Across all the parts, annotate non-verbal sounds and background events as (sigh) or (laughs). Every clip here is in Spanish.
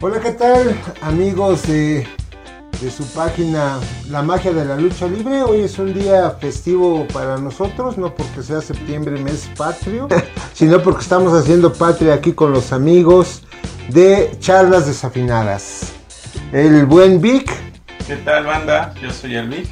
Hola, ¿qué tal amigos de, de su página La Magia de la Lucha Libre? Hoy es un día festivo para nosotros, no porque sea septiembre mes patrio, (laughs) sino porque estamos haciendo patria aquí con los amigos de Charlas Desafinadas. El buen Vic ¿Qué tal banda? Yo soy el Vic.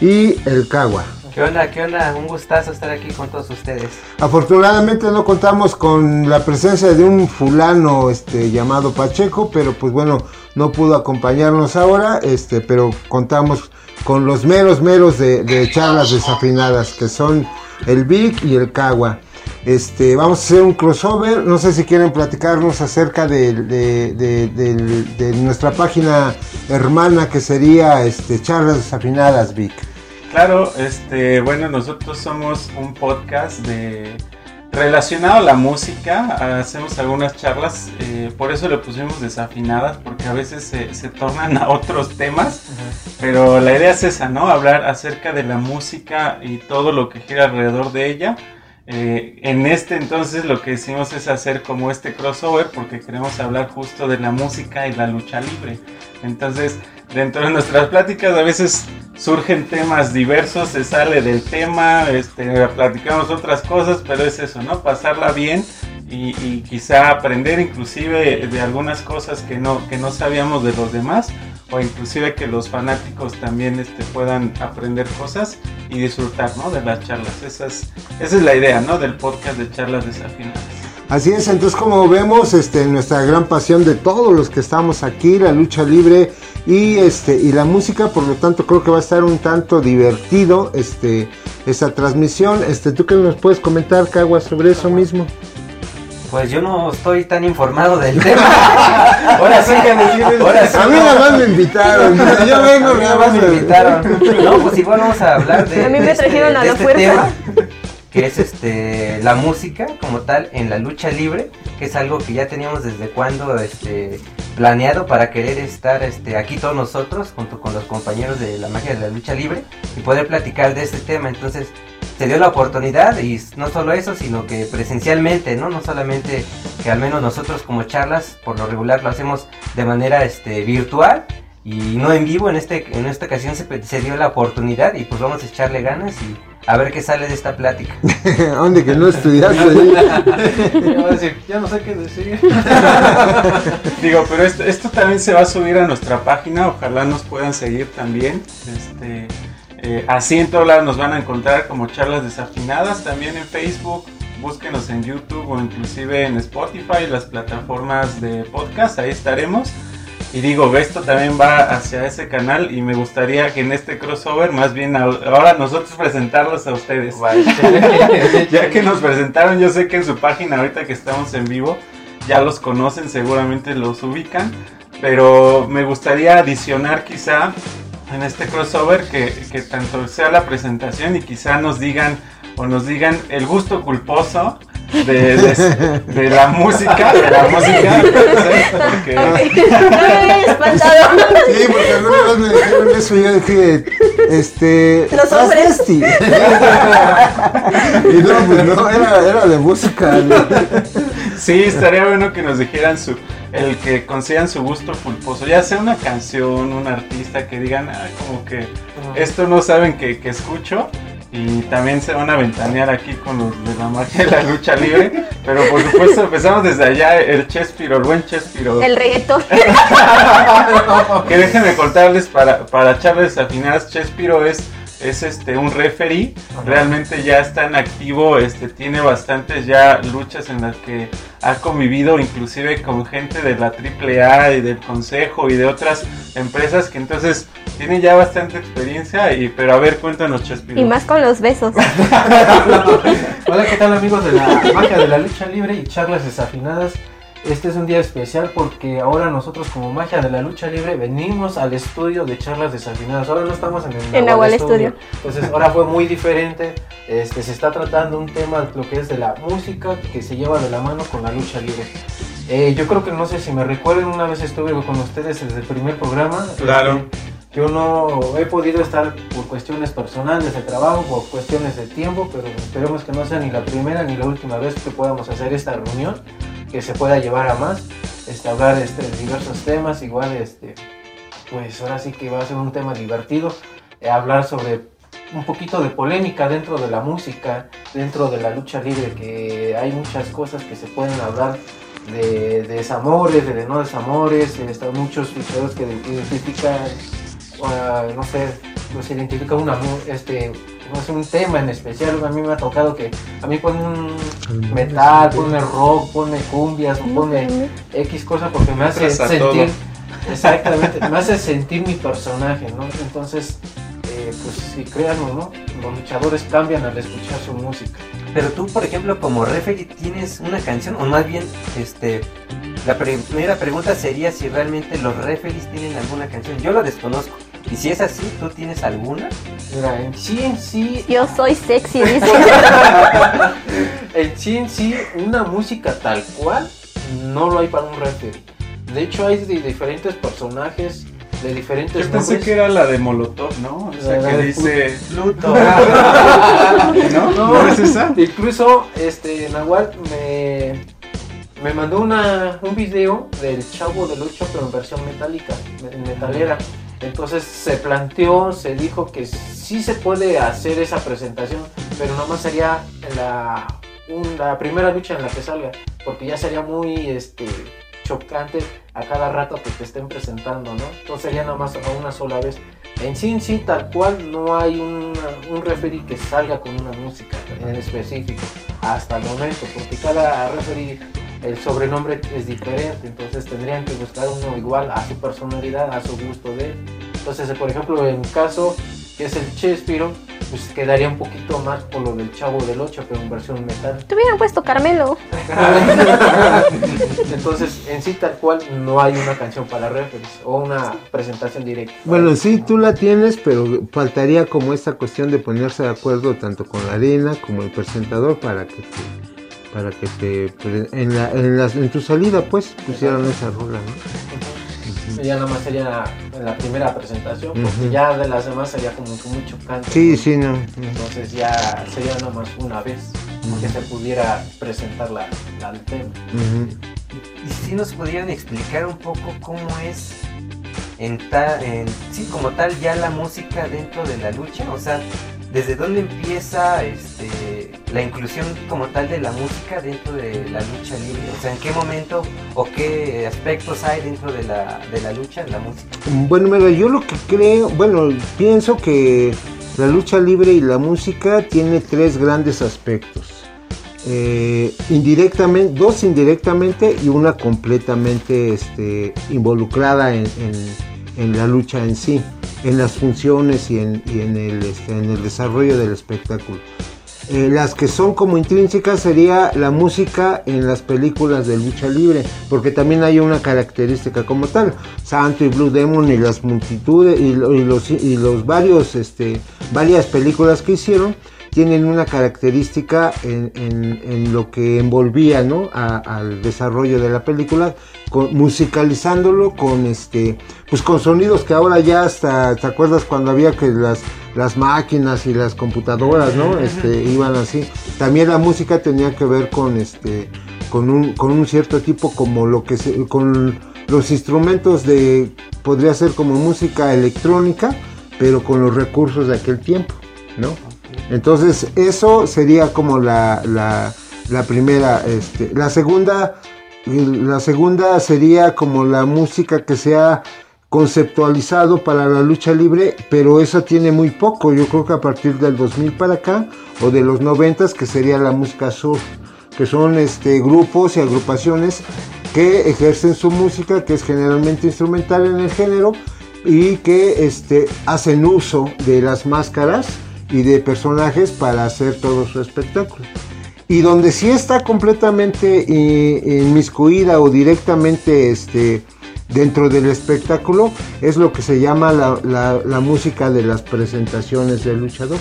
y el Cagua. ¿Qué onda? ¿Qué onda? Un gustazo estar aquí con todos ustedes. Afortunadamente no contamos con la presencia de un fulano este, llamado Pacheco, pero pues bueno, no pudo acompañarnos ahora, este, pero contamos con los meros meros de, charlas desafinadas, que son el Vic y el Cagua. Este, vamos a hacer un crossover, no sé si quieren platicarnos acerca de, de nuestra página hermana que sería este, Charlas Desafinadas, Vic. Claro, este, bueno, nosotros somos un podcast de relacionado a la música, hacemos algunas charlas, eh, por eso le pusimos desafinadas, porque a veces se, se tornan (laughs) a otros temas, pero la idea es esa, ¿no? Hablar acerca de la música y todo lo que gira alrededor de ella. Eh, en este entonces lo que hicimos es hacer como este crossover porque queremos hablar justo de la música y la lucha libre. Entonces, dentro de nuestras pláticas a veces surgen temas diversos, se sale del tema, este, platicamos otras cosas, pero es eso, ¿no? Pasarla bien y, y quizá aprender inclusive de algunas cosas que no, que no sabíamos de los demás o inclusive que los fanáticos también este, puedan aprender cosas y disfrutar, ¿no? De las charlas. Esa es, esa es la idea, ¿no? Del podcast de charlas desafinadas. Así es, entonces como vemos, este, nuestra gran pasión de todos los que estamos aquí, la lucha libre y este y la música, por lo tanto creo que va a estar un tanto divertido este esa transmisión. Este, ¿tú qué nos puedes comentar, Cagua, sobre eso mismo? Pues yo no estoy tan informado del tema. (laughs) ahora sí que me ahora sí. A mí nada más me invitaron, (laughs) yo vengo A mí nada más me invitaron. No, pues igual vamos a hablar de, A mí me este- trajeron a de la este fuerza. tema, que es este la música como tal en la lucha libre, que es algo que ya teníamos desde cuando este planeado para querer estar este aquí todos nosotros junto con los compañeros de la magia de la lucha libre y poder platicar de este tema. Entonces, se dio la oportunidad y no solo eso, sino que presencialmente, ¿no? No solamente que al menos nosotros como charlas, por lo regular lo hacemos de manera este, virtual y no en vivo. En, este, en esta ocasión se, se dio la oportunidad y pues vamos a echarle ganas y a ver qué sale de esta plática. (laughs) ¿Dónde que no estudiaste? (laughs) A decir, ya no sé qué decir. (laughs) Digo, pero esto, esto también se va a subir a nuestra página, ojalá nos puedan seguir también. Este, eh, así en todos lados nos van a encontrar como charlas desafinadas, también en Facebook, búsquenos en YouTube o inclusive en Spotify, las plataformas de podcast, ahí estaremos. Y digo, esto también va hacia ese canal y me gustaría que en este crossover más bien ahora nosotros presentarlos a ustedes. (laughs) ya que nos presentaron, yo sé que en su página ahorita que estamos en vivo ya los conocen, seguramente los ubican, pero me gustaría adicionar quizá en este crossover que, que tanto sea la presentación y quizá nos digan o nos digan el gusto culposo de, de- de la música, de la música, ¿sí? porque No me había espantado. Sí, porque alguna vez me dijeron eso y yo dije, este... Los hombres. y no, pues no, era, era de música. ¿no? Sí, estaría bueno que nos dijeran su, el que consideran su gusto culposo, ya sea una canción, un artista que digan, ah, como que esto no saben que, que escucho y también se van a ventanear aquí con los de la magia de la lucha libre, pero por supuesto empezamos desde allá, el Chespiro, el buen Chespiro. El reggaetón. (laughs) Que déjenme contarles para, para charlas afinadas, Chespiro es, es este un referee, realmente ya está en activo, este tiene bastantes ya luchas en las que ha convivido inclusive con gente de la AAA y del consejo y de otras empresas que entonces tiene ya bastante experiencia y pero a ver cuéntanos Chespiro. Y más con los besos. (laughs) Hola, ¿qué tal amigos de la magia de la lucha libre y charlas desafinadas? Este es un día especial porque ahora nosotros como magia de la lucha libre venimos al estudio de charlas desafinadas. Ahora no estamos en el En Nahual Studio. Entonces ahora fue muy diferente. Este, se está tratando un tema lo que es de la música que se lleva de la mano con la lucha libre. Eh, yo creo que no sé si me recuerden, una vez estuve con ustedes desde el primer programa. Claro. Este, yo no he podido estar por cuestiones personales de trabajo, por cuestiones de tiempo, pero esperemos que no sea ni la primera ni la última vez que podamos hacer esta reunión, que se pueda llevar a más. este, hablar este, de diversos temas, igual este, pues ahora sí que va a ser un tema divertido, eh, hablar sobre un poquito de polémica dentro de la música, dentro de la lucha libre, que hay muchas cosas que se pueden hablar de, de desamores, de no desamores, están muchos luchadores que identifican, uh, no sé, pues identifica una, mu- este, no sé, un tema en especial. A mí me ha tocado que a mí ponen metal, pone rock, pone cumbias, o pone X cosa porque me hace sentir, todo. exactamente, me hace sentir mi personaje, ¿no? Entonces, eh, pues sí, créanlo, ¿no? Los luchadores cambian al escuchar su música. Pero tú, por ejemplo, como referee, tienes una canción, o más bien, este, la primera pregunta sería si realmente los referees tienen alguna canción. Yo lo desconozco. Y si es así, ¿tú tienes alguna? Mira, en sí, en sí, Yo soy sexy, dice. en sí, en sí, una música tal cual no lo hay para un referee. De hecho, hay de diferentes personajes, de diferentes Yo pensé nombres. que era la de Molotov, ¿no? O sea, La que dice... Pluto. (laughs) ¿No? (laughs) ¿No es esa? Incluso este Nahual me, me mandó una, un video del Chavo del 8 pero en versión metálica, me- metalera. Entonces se planteó, se dijo que sí se puede hacer esa presentación, pero nomás sería la, primera lucha en la que salga, porque ya sería muy este, chocante a cada rato que te estén presentando, ¿no? Entonces sería nomás a una sola vez. En sí, sí, tal cual, no hay un referee que salga con una música en específico hasta el momento, porque cada referee, el sobrenombre es diferente, entonces tendrían que buscar uno igual a su personalidad, a su gusto de él. Entonces, por ejemplo, en mi caso, que es el Chespiro, pues quedaría un poquito más por lo del Chavo del 8, pero en versión metal. Te hubieran puesto Carmelo. (laughs) Entonces, en sí, tal cual, no hay una canción para referees o una presentación directa. Bueno, sí, tú la tienes, pero faltaría como esta cuestión de ponerse de acuerdo tanto con la arena como el presentador para que te, para que te pre- en, la, en, las- en tu salida pues pusieran esa rola, ¿no? Ya nada más sería la, la primera presentación, porque ya de las demás sería como que muy chocante. Sí, sí, no. Entonces ya sería nada más una vez que se pudiera presentar la, la el tema. Y si nos pudieran explicar un poco cómo es en ta- en, sí, como tal ya la música dentro de la lucha, o sea, desde dónde empieza este, la inclusión como tal de la música dentro de la lucha libre, o sea, en qué momento o qué aspectos hay dentro de la, de la lucha, de la música. Bueno, mira, yo lo que creo, bueno, pienso que la lucha libre y la música tiene tres grandes aspectos. Eh, indirectamente, dos indirectamente y una completamente este, involucrada en, en- en la lucha en sí, en las funciones y en, en el, este, en el desarrollo del espectáculo. Eh, las que son como intrínsecas sería la música en las películas de lucha libre, porque también hay una característica como tal. Santo y Blue Demon y las multitudes y, y los, y los varios, este, varias películas que hicieron tienen una característica en, en- en lo que envolvía ¿no? a- al desarrollo de la película, con- musicalizándolo con este pues con sonidos que ahora ya hasta te acuerdas cuando había que las las máquinas y las computadoras no este iban así también la música tenía que ver con este con un con un cierto tipo como lo que se con los instrumentos de podría ser como música electrónica pero con los recursos de aquel tiempo no entonces eso sería como la, la, primera, este, la segunda, la segunda sería como la música que se ha conceptualizado para la lucha libre, pero eso tiene muy poco, yo creo que a partir del 2000 para acá o de los 90 que sería la música surf, que son este grupos y agrupaciones que ejercen su música, que es generalmente instrumental en el género y que este, hacen uso de las máscaras y de personajes para hacer todo su espectáculo. Y donde sí está completamente eh, inmiscuida o directamente este, dentro del espectáculo es lo que se llama la, la- música de las presentaciones del luchador.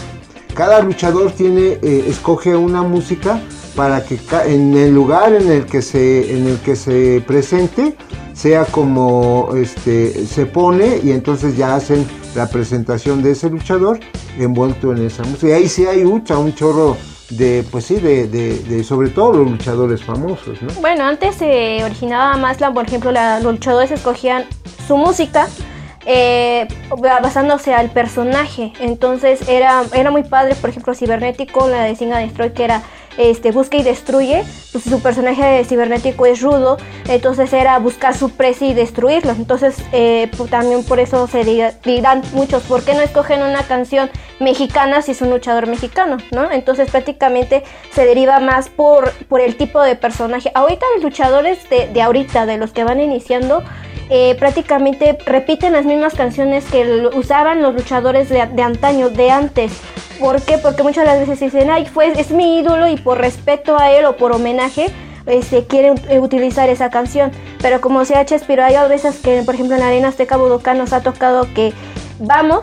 Cada luchador tiene, eh, escoge una música para que en el lugar en el que se, en el que se presente sea como este, se pone y entonces ya hacen la presentación de ese luchador envuelto en esa música. Y ahí sí hay mucha, un chorro de pues sí, de, de, de sobre todo los luchadores famosos, ¿no? Bueno, antes se originaba más, la, por ejemplo, la- los luchadores escogían su música eh, basándose al personaje. Entonces era, era muy padre, por ejemplo, Cibernético, la de Singa Destroy, que era este, busca y destruye. Pues su personaje cibernético es rudo, entonces era buscar su presa y destruirlo. Entonces eh, también por eso se dirán muchos, ¿por qué no escogen una canción mexicana si es un luchador mexicano? ¿no? Entonces prácticamente se deriva más por, el tipo de personaje. Ahorita los luchadores de, de ahorita, de los que van iniciando, eh, prácticamente repiten las mismas canciones que usaban los luchadores de antaño, de antes. ¿Por qué? Porque muchas de las veces dicen, ay, fue, es mi ídolo y por respeto a él o por homenaje, este, quieren eh, utilizar esa canción. Pero como sea Chespiro, hay veces que, por ejemplo, en Arena Azteca Budokan nos ha tocado que vamos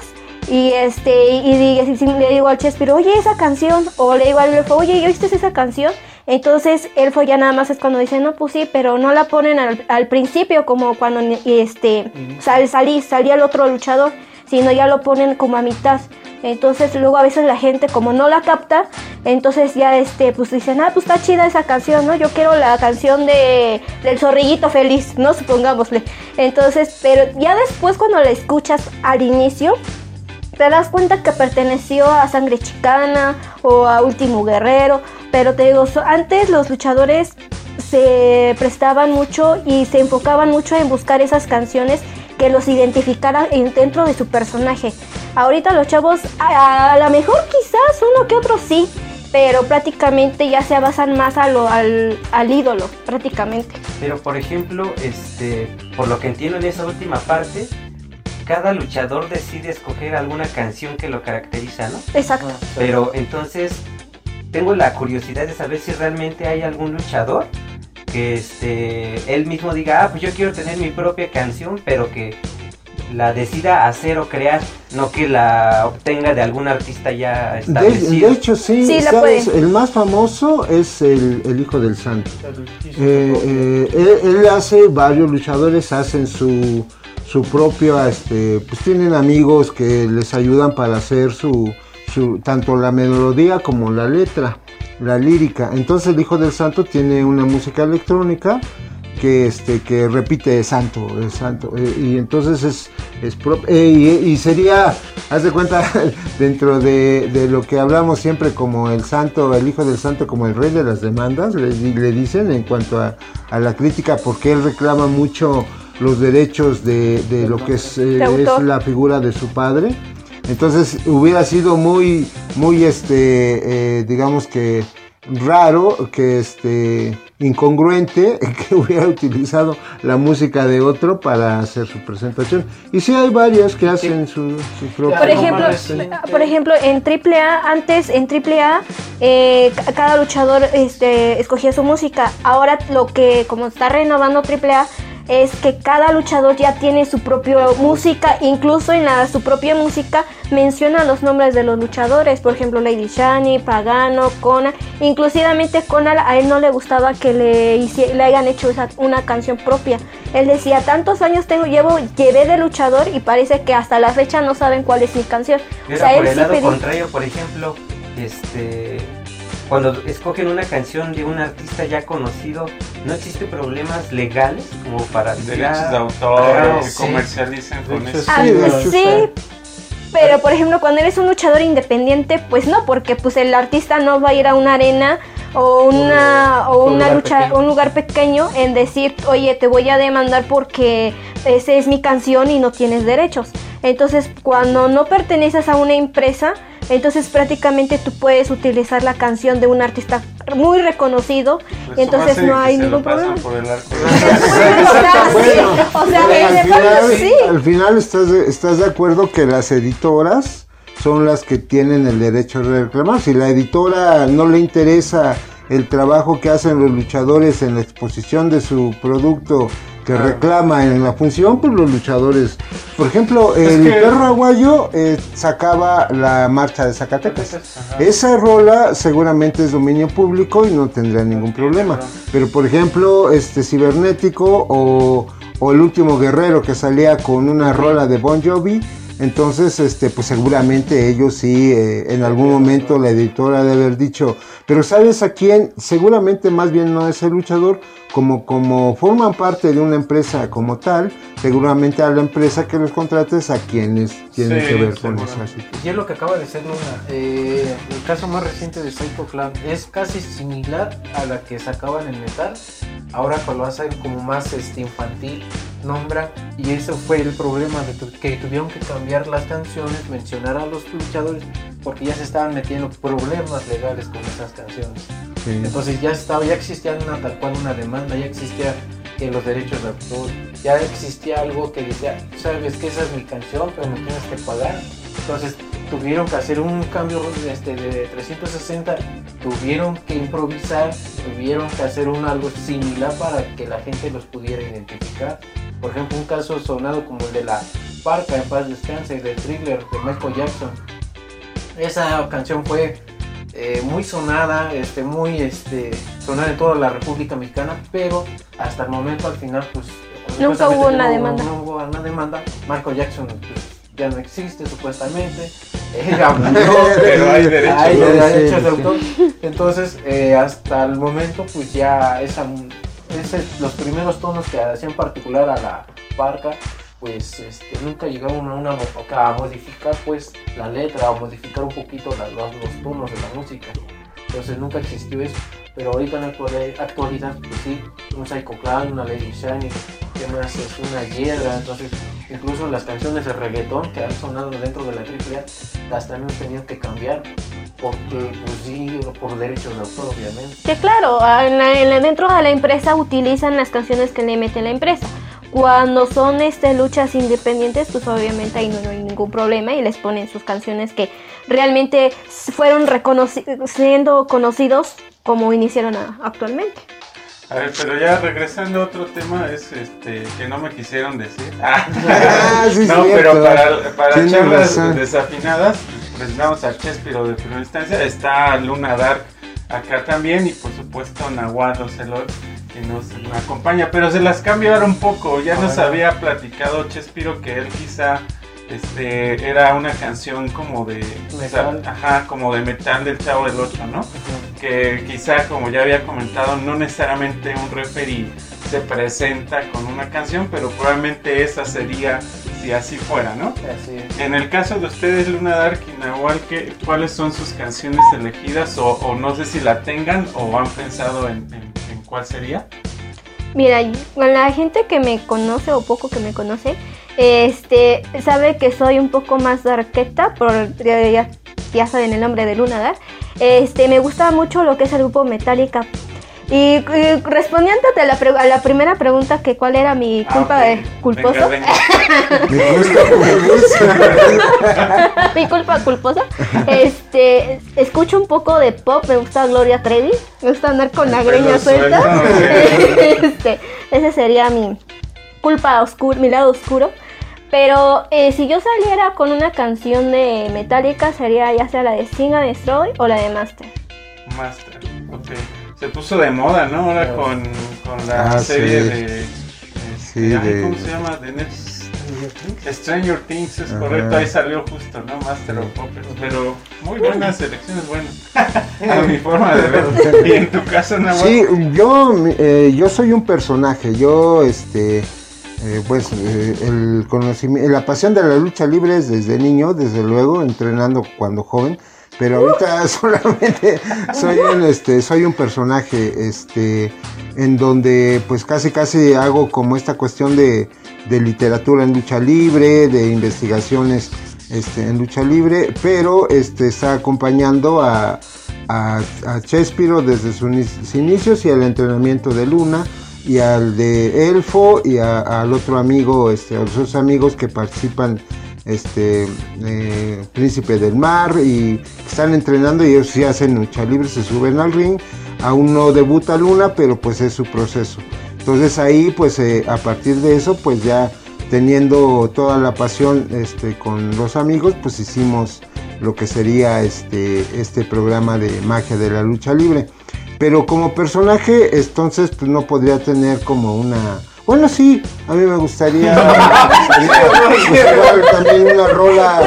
y este y, y- y- le digo al Chespiro, oye, esa canción, o le digo al Elfo, oye, ¿oíste esa canción? Entonces Elfo ya nada más es cuando dice, no, pues sí, pero no la ponen al, al principio como cuando este sal, salí, salía el otro luchador, sino ya lo ponen como a mitad. Entonces luego a veces la gente como no la capta, entonces ya este pues dicen, ah, pues está chida esa canción, ¿no? Yo quiero la canción de del zorrillito feliz, ¿no? Supongámosle. Entonces, pero ya después cuando la escuchas al inicio, te das cuenta que perteneció a Sangre Chicana o a Último Guerrero, pero te digo, antes los luchadores se prestaban mucho y se enfocaban mucho en buscar esas canciones que los identificaran en- dentro de su personaje. Ahorita los chavos, a, a lo mejor quizás uno que otro sí, pero prácticamente ya se basan más a lo, al, al ídolo, prácticamente. Pero por ejemplo, este, por lo que entiendo en esa última parte, cada luchador decide escoger alguna canción que lo caracteriza, ¿no? Exacto. Pero entonces tengo la curiosidad de saber si realmente hay algún luchador que este él mismo diga, ah, pues yo quiero tener mi propia canción, pero que la decida hacer o crear, no que la obtenga de algún artista ya De, establecido. de hecho, sí, ¿sabes? el más famoso es el, el Hijo del Santo. Eh, eh, él, él hace, varios luchadores hacen su, su propio, este, pues tienen amigos que les ayudan para hacer su, su, tanto la melodía como la letra, la lírica. Entonces el Hijo del Santo tiene una música electrónica que este que repite santo el santo eh, y entonces es es eh, y, y sería haz de cuenta (laughs) dentro de, de lo que hablamos siempre como el santo el hijo del santo como el rey de las demandas le, di- le dicen en cuanto a, a la crítica porque él reclama mucho los derechos de, de lo que es, eh, es la figura de su padre entonces hubiera sido muy muy este eh, digamos que raro que este incongruente (laughs) que hubiera utilizado la música de otro para hacer su presentación. Y sí hay varios que hacen su, su propia Por ejemplo, por ejemplo, en AAA, antes en AAA, eh, ca- cada luchador este, escogía su música. Ahora lo que, como está renovando AAA, es que cada luchador ya tiene su propia música, incluso en la, su propia música menciona los nombres de los luchadores, por ejemplo Lady Shani, Pagano, Kona, inclusivamente Kona a él no le gustaba que le, le hayan hecho esa- una canción propia. Él decía, tantos años tengo, llevo, llevé de luchador y parece que hasta la fecha no saben cuál es mi canción. O sea, por él el sí lado contrario, por ejemplo, este cuando escogen una canción de un artista ya conocido, ¿no existe problemas legales como para Derechos de Ah, autor, que sí. comercializan con eso. Sí, pero por ejemplo cuando eres un luchador independiente, pues no, porque pues el artista no va a ir a una arena o una o Un una lugar lucha, pequeño. un lugar pequeño en decir, oye, te voy a demandar porque esa es mi canción y no tienes derechos. Entonces, cuando no perteneces a una empresa, entonces prácticamente tú puedes utilizar la canción de un artista muy reconocido Pues y entonces nomás no hay ningún problema. por el arco. (laughs) o sea, sí. al final estás de, estás de acuerdo que las editoras son las que tienen el derecho de reclamar. Si la editora no le interesa el trabajo que hacen los luchadores en la exposición de su producto que reclama en la función, pues los luchadores, por ejemplo, Es el que- perro aguayo eh, sacaba la marcha de Zacatecas. Esa rola seguramente es dominio público y no tendrá ningún problema. Pero por ejemplo, este cibernético o, o el último guerrero que salía con una rola de Bon Jovi, Entonces, este, pues seguramente ellos sí, eh, en algún momento la editora debe haber dicho, pero ¿sabes a quién? Seguramente más bien no es el luchador, como, como forman parte de una empresa como tal, seguramente a la empresa que los contrates a quienes tienen Sí, que ver con situación. Y es lo que acaba de ser Luna. Eh, el caso más reciente de Psycho Clown es casi similar a la que sacaban en Metal. Ahora que lo hacen como más este, infantil, nombran. Y eso fue el problema de tu- que tuvieron que cambiar las canciones, mencionar a los luchadores, porque ya se estaban metiendo problemas legales con esas canciones. Sí. Entonces ya estaba, ya existía una tal cual una demanda, ya existía los derechos de autor, ya existía algo que decía, sabes que esa es mi canción, pero me tienes que pagar. Entonces tuvieron que hacer un cambio este, de 360, tuvieron que improvisar, tuvieron que hacer un algo similar para que la gente los pudiera identificar. Por ejemplo, un caso sonado como el de la Parca en paz descanse, del thriller de Michael Jackson. Esa canción fue eh, muy sonada, este, muy este, sonada en toda la República Mexicana, pero hasta el momento al final pues Nunca hubo una no- demanda. No hubo una demanda. Michael Jackson pues, ya no existe supuestamente. (laughs) Eh, murió. Pero hay derechos, Hay ¿no? derechos Sí, de sí. autor. Entonces, eh, hasta el momento, pues ya esa, ese- los primeros tonos que hacían particular a la parca, pues este, nunca llegaron a, una, a modificar pues la letra o modificar un poquito la- los, los tonos de la música. Entonces nunca existió eso. Pero ahorita en la actual- actualidad, pues sí, un Psycho Clown, una Lady Shiny, que más es una hiedra. Entonces, incluso las canciones de reggaetón que han sonado dentro de la AAA, las también han tenido que cambiar. Porque, pues sí, por derechos de autor, obviamente. Que claro, la- en la- dentro de la empresa utilizan las canciones que le mete la empresa. Cuando son este, luchas independientes, pues obviamente ahí no, no hay ningún problema y les ponen sus canciones que realmente fueron reconoci- siendo conocidos como iniciaron a- actualmente. A ver, pero ya regresando a otro tema, es este que no me quisieron decir. (laughs) Ah, Ah, sí, no, cierto. pero para, charlas razón. desafinadas, presentamos a Chespiro de primera instancia, está Luna Dark acá también y por supuesto Nahuatl Ocelot que nos acompaña, pero se las cambio ahora un poco, ya nos había platicado Chespiro que él quizá este era una canción como de o sea, Metal. ajá, como de metal del Chavo del 8, ¿no? que quizá como ya había comentado no necesariamente un referee se presenta con una canción pero probablemente esa sería si así fuera no Así es. en el caso de ustedes Luna Dark y Nahual ¿qué- cuáles son sus canciones elegidas o, o no sé si la tengan o han pensado en, en- en cuál sería Mira, con la gente que me conoce o poco que me conoce, este, sabe que soy un poco más darketa, por ya, ya- ya saben el nombre de Luna Dark. Este, me gusta mucho lo que es el grupo Metallica. Y, y respondiéndote a la, pre- a la primera pregunta que cuál era mi Ah, culpa de culposo, Venga, venga. Me gusta, me gusta. mi culpa culposa, este, escucho un poco de pop, me gusta Gloria Trevi, me gusta andar con la greña suelta. (laughs) este, ese sería mi culpa oscura, mi lado oscuro. Pero eh, si yo saliera con una canción de Metallica sería ya sea la de Sing and Destroy o la de Master. Master, ok. Se puso de moda, ¿no? Ahora con, con la Ah, serie sí. de, este, Sí, ay, de- ¿Cómo se llama? De Netflix. Stranger Things, es Ajá. correcto, ahí salió justo, ¿no? Master of Puppets, pero muy buenas selecciones, buenas. (laughs) A mi forma de ver. (laughs) Y en tu caso, Nahuatl, Sí, yo, eh, yo soy un personaje, yo, este, eh, pues, eh, el conocimiento, la pasión de la lucha libre es desde niño, desde luego, entrenando cuando joven, pero ahorita (laughs) solamente soy un, este, soy un personaje, este, en donde, pues, casi, casi hago como esta cuestión de, de literatura en lucha libre, de investigaciones, este, en lucha libre, pero, este, está acompañando a a, a Chespiro desde sus ini- sus inicios y al entrenamiento de Luna y al de Elfo y a- al otro amigo, este, a los otros amigos que participan, este, eh, Príncipe del Mar y están entrenando y ellos sí hacen lucha libre, se suben al ring, aún no debuta Luna, pero pues es su proceso. Entonces ahí pues eh, a partir de eso pues ya teniendo toda la pasión este, con los amigos pues hicimos lo que sería este, este programa de magia de la lucha libre. Pero como personaje, entonces pues no podría tener como una, Bueno, sí, a mí me gustaría, (laughs) me gustaría también una rola,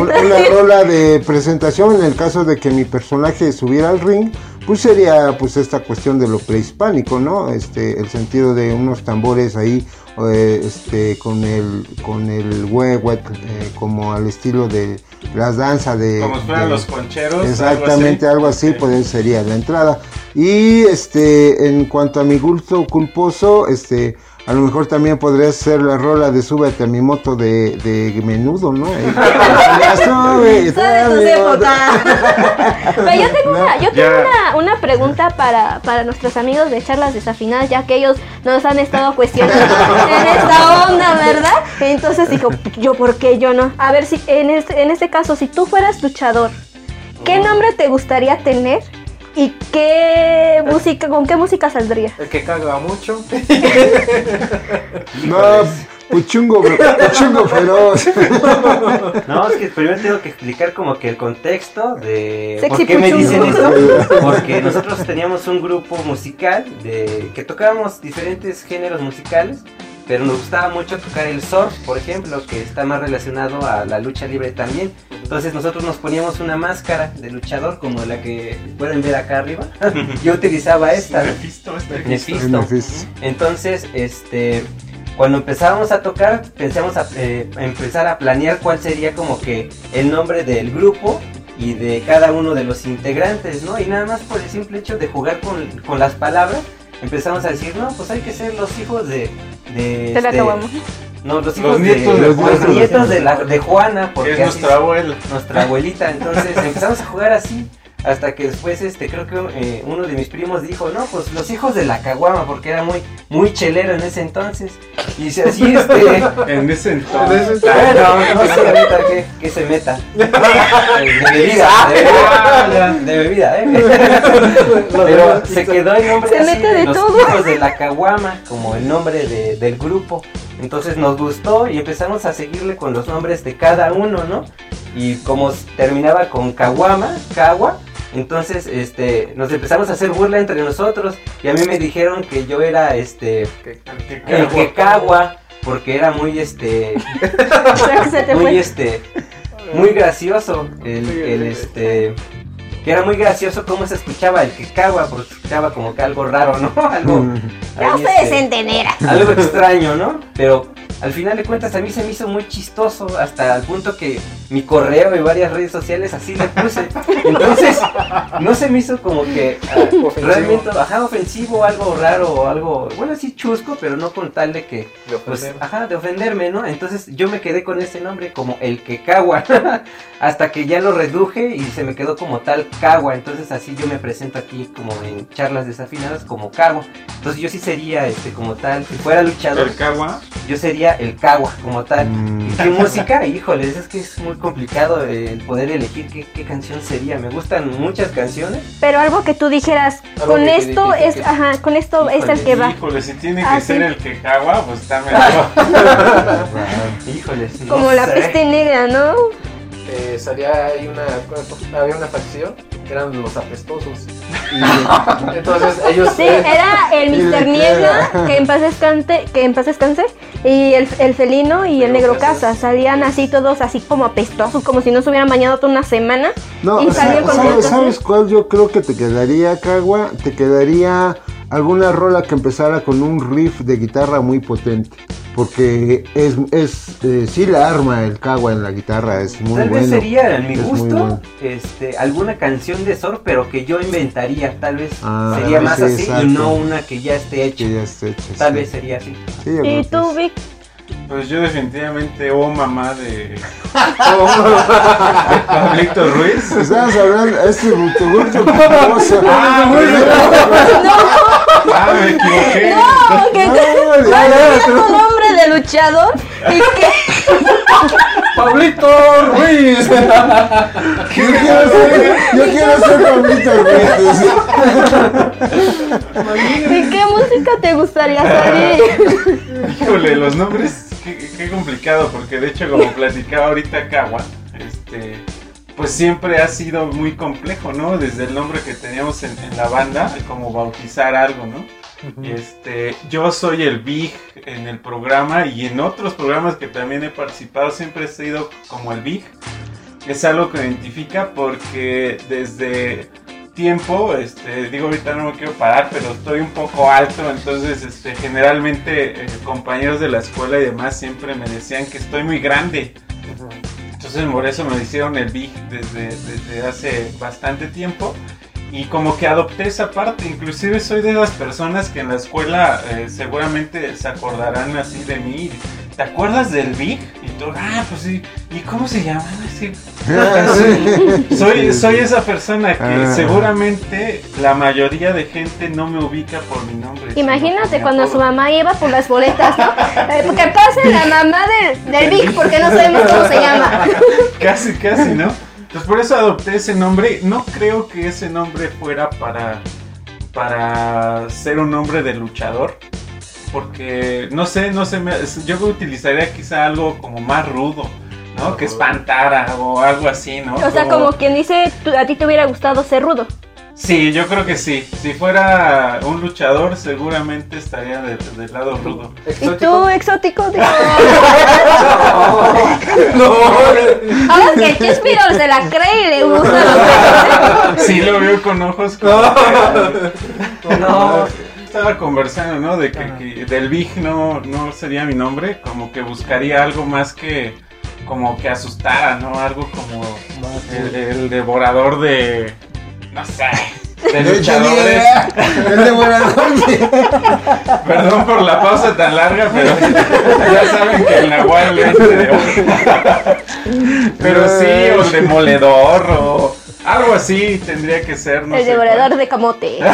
una rola de presentación en el caso de que mi personaje subiera al ring, pues sería pues esta cuestión de lo prehispánico, ¿no? Este, el sentido de unos tambores ahí, eh, este, con el, con el huehuet, eh, como al estilo de las danzas de, Como fueran de- los concheros. Exactamente, algo así, Ok. pues sería la entrada. Y este, en cuanto a mi gusto culposo, este, a lo mejor también podría ser la rola de Súbete a mi moto de, de menudo, ¿no? Sube. (laughs) Pero yo tengo, una, yo tengo una, una pregunta para, para nuestros amigos de charlas desafinadas, ya que ellos nos han estado cuestionando (laughs) en esta onda, ¿verdad? Entonces dijo, yo por qué yo no. A ver si en este, en este caso, si tú fueras luchador, ¿qué nombre te gustaría tener? ¿Y qué música, con qué música saldría? El que caga mucho. (laughs) No, puchungo, puchungo feroz. No, es que primero tengo que explicar como que el contexto de Sexy por qué me dicen esto. (laughs) Porque nosotros teníamos un grupo musical de que tocábamos diferentes géneros musicales, pero nos gustaba mucho tocar el surf, por ejemplo, que está más relacionado a la lucha libre también. Entonces nosotros nos poníamos una máscara de luchador como la que pueden ver acá arriba. (laughs) Yo utilizaba esta. Mephisto, este Mephisto. Entonces, este, cuando empezábamos a tocar, pensamos a, eh, a empezar a planear cuál sería como que el nombre del grupo y de cada uno de los integrantes, ¿no? Y nada más por el simple hecho de jugar con, con las palabras, empezamos a decir, no, pues hay que ser los hijos de... De, Te la este, acabamos. no, los hijos Los nietos de, de los Juana. nietos de, la, de Juana, porque Es nuestra abuela. nuestra abuelita. Entonces empezamos a jugar así. Hasta que después, este, creo que eh, uno de mis primos dijo, no, pues los hijos de la caguama, porque era muy, muy chelero en ese entonces. Y dice así, este, (laughs) En ese entonces. bueno, (laughs) no sé ahorita que, que se meta. (laughs) De bebida, de bebida, de bebida, ¿eh? Pero se quedó el nombre Se así mete de los todo. hijos de la caguama, como el nombre de- del grupo. Entonces nos gustó y empezamos a seguirle con los nombres de cada uno, ¿no? Y como terminaba con caguama, cagua, entonces este nos empezamos a hacer burla entre nosotros y a mí me dijeron que yo era este el que cagua. porque era muy este (laughs) muy este muy gracioso el, el, este que era muy gracioso cómo se escuchaba el que cagua porque se escuchaba como que algo raro no (laughs) algo Ya ahí, ustedes este, entenderán. algo extraño no pero al final de cuentas a mí se me hizo muy chistoso hasta el punto que mi correo y varias redes sociales así le puse. Entonces no se me hizo como que ah, realmente ajá ofensivo algo raro o algo bueno sí chusco pero no con tal de que De pues, ajá, de ofenderme, ¿no? Entonces yo me quedé con ese nombre como el que cagua, (laughs) hasta que ya lo reduje y se me quedó como tal cagua, entonces así yo me presento aquí como en charlas desafinadas como cagua, entonces yo sí sería este como tal, si fuera luchador, El Cagua. yo sería el cagua como tal. Mm. ¿Y qué música? (laughs) Híjoles, es que es muy complicado el poder elegir qué, qué canción sería. Me gustan muchas canciones. Pero algo que tú dijeras, con esto es, ajá, con esto es el que va. Híjole, si tiene que Ah, ser sí. el que cagua, pues está (laughs) mejor. Híjoles. no Como la sé. peste negra, ¿no? Eh, salía ahí una, había una facción que eran los apestosos. (laughs) Y entonces ellos. Sí, eh, era el Mr. Niebla, (laughs) que en paz descanse, que en paz descanse, y el, el felino y el Negro casa. Salían así todos así como apestosos, como si no se hubieran bañado toda una semana. No, y ¿sabes, sabes cuál yo creo que te quedaría, Cagua? Te quedaría alguna rola que empezara con un riff de guitarra muy potente. Porque es, es eh, sí la arma el Cagua en la guitarra, es muy Tal bueno. vez sería en mi Es gusto bueno. este, alguna canción de Sor, pero que yo inventaría. Tal vez Ah, sería más sí, así exacto. y no una que ya esté hecha. Que ya esté hecha, Tal sí. vez sería así. Sí, Y tú, sí. Vic, Pues yo definitivamente, oh mamá de Pablito Ruiz. Estabas hablando, es tu, tu gusto culposo. Ah, Ah, me equivoqué. no, que No, ¿cuál ya, ya, sería tu nombre de luchador? Y que (laughs) ¡Pablito Ruiz! (laughs) Yo quiero ser, yo quiero ser Pablito Ruiz. ¿Y qué música te gustaría salir? (laughs) Híjole, los nombres, qué, qué complicado, porque de hecho, como platicaba ahorita Kawa, este, pues siempre ha sido muy complejo, ¿no? Desde el nombre que teníamos en, en la banda, como bautizar algo, ¿no? Este, yo soy el Big en el programa y en otros programas que también he participado siempre he sido como el Big. Es algo que me identifica porque desde tiempo, este, digo ahorita no me quiero parar, pero estoy un poco alto, entonces este, generalmente eh, compañeros de la escuela y demás siempre me decían que estoy muy grande. Entonces por eso me hicieron el Big desde, desde hace bastante tiempo y como que adopté esa parte, inclusive soy de las personas que en la escuela eh, seguramente se acordarán así de mí. ¿Te acuerdas del Big? Y tú, ah, pues sí. ¿Y cómo se llama? Así, soy, soy esa persona que Ah. seguramente la mayoría de gente no me ubica por mi nombre. Imagínate cuando su mamá iba por las boletas, ¿no? (laughs) Eh, Porque pase la mamá del, del Big porque no sabemos cómo se llama. (laughs) Casi, casi, ¿no? Pues por eso adopté ese nombre. No creo que ese nombre fuera para, para ser un nombre de luchador. Porque, no sé, no sé, me- yo utilizaría quizá algo como más rudo, ¿no? Que espantara o algo así, ¿no? O sea, como quien dice, a ti te hubiera gustado ser rudo. Sí, yo creo que sí. Si fuera un luchador, seguramente estaría de- del lado rudo. ¿Y tú, exótico? Digo, (laughs) No, Ahora que el Chespiro se la cree y le los besos. Sí, lo veo con ojos como... No. Estaba conversando, ¿no? De que, que del Big no, no sería mi nombre, como que buscaría algo más que como que asustara, ¿no? Algo como el, el devorador de no sé, de De luchadores. El devorador de- Perdón por la pausa tan larga, pero ya saben que el Nahual es de Pero sí, o el demoledor o algo así tendría que ser, no El sé devorador cuál. de camote. (laughs)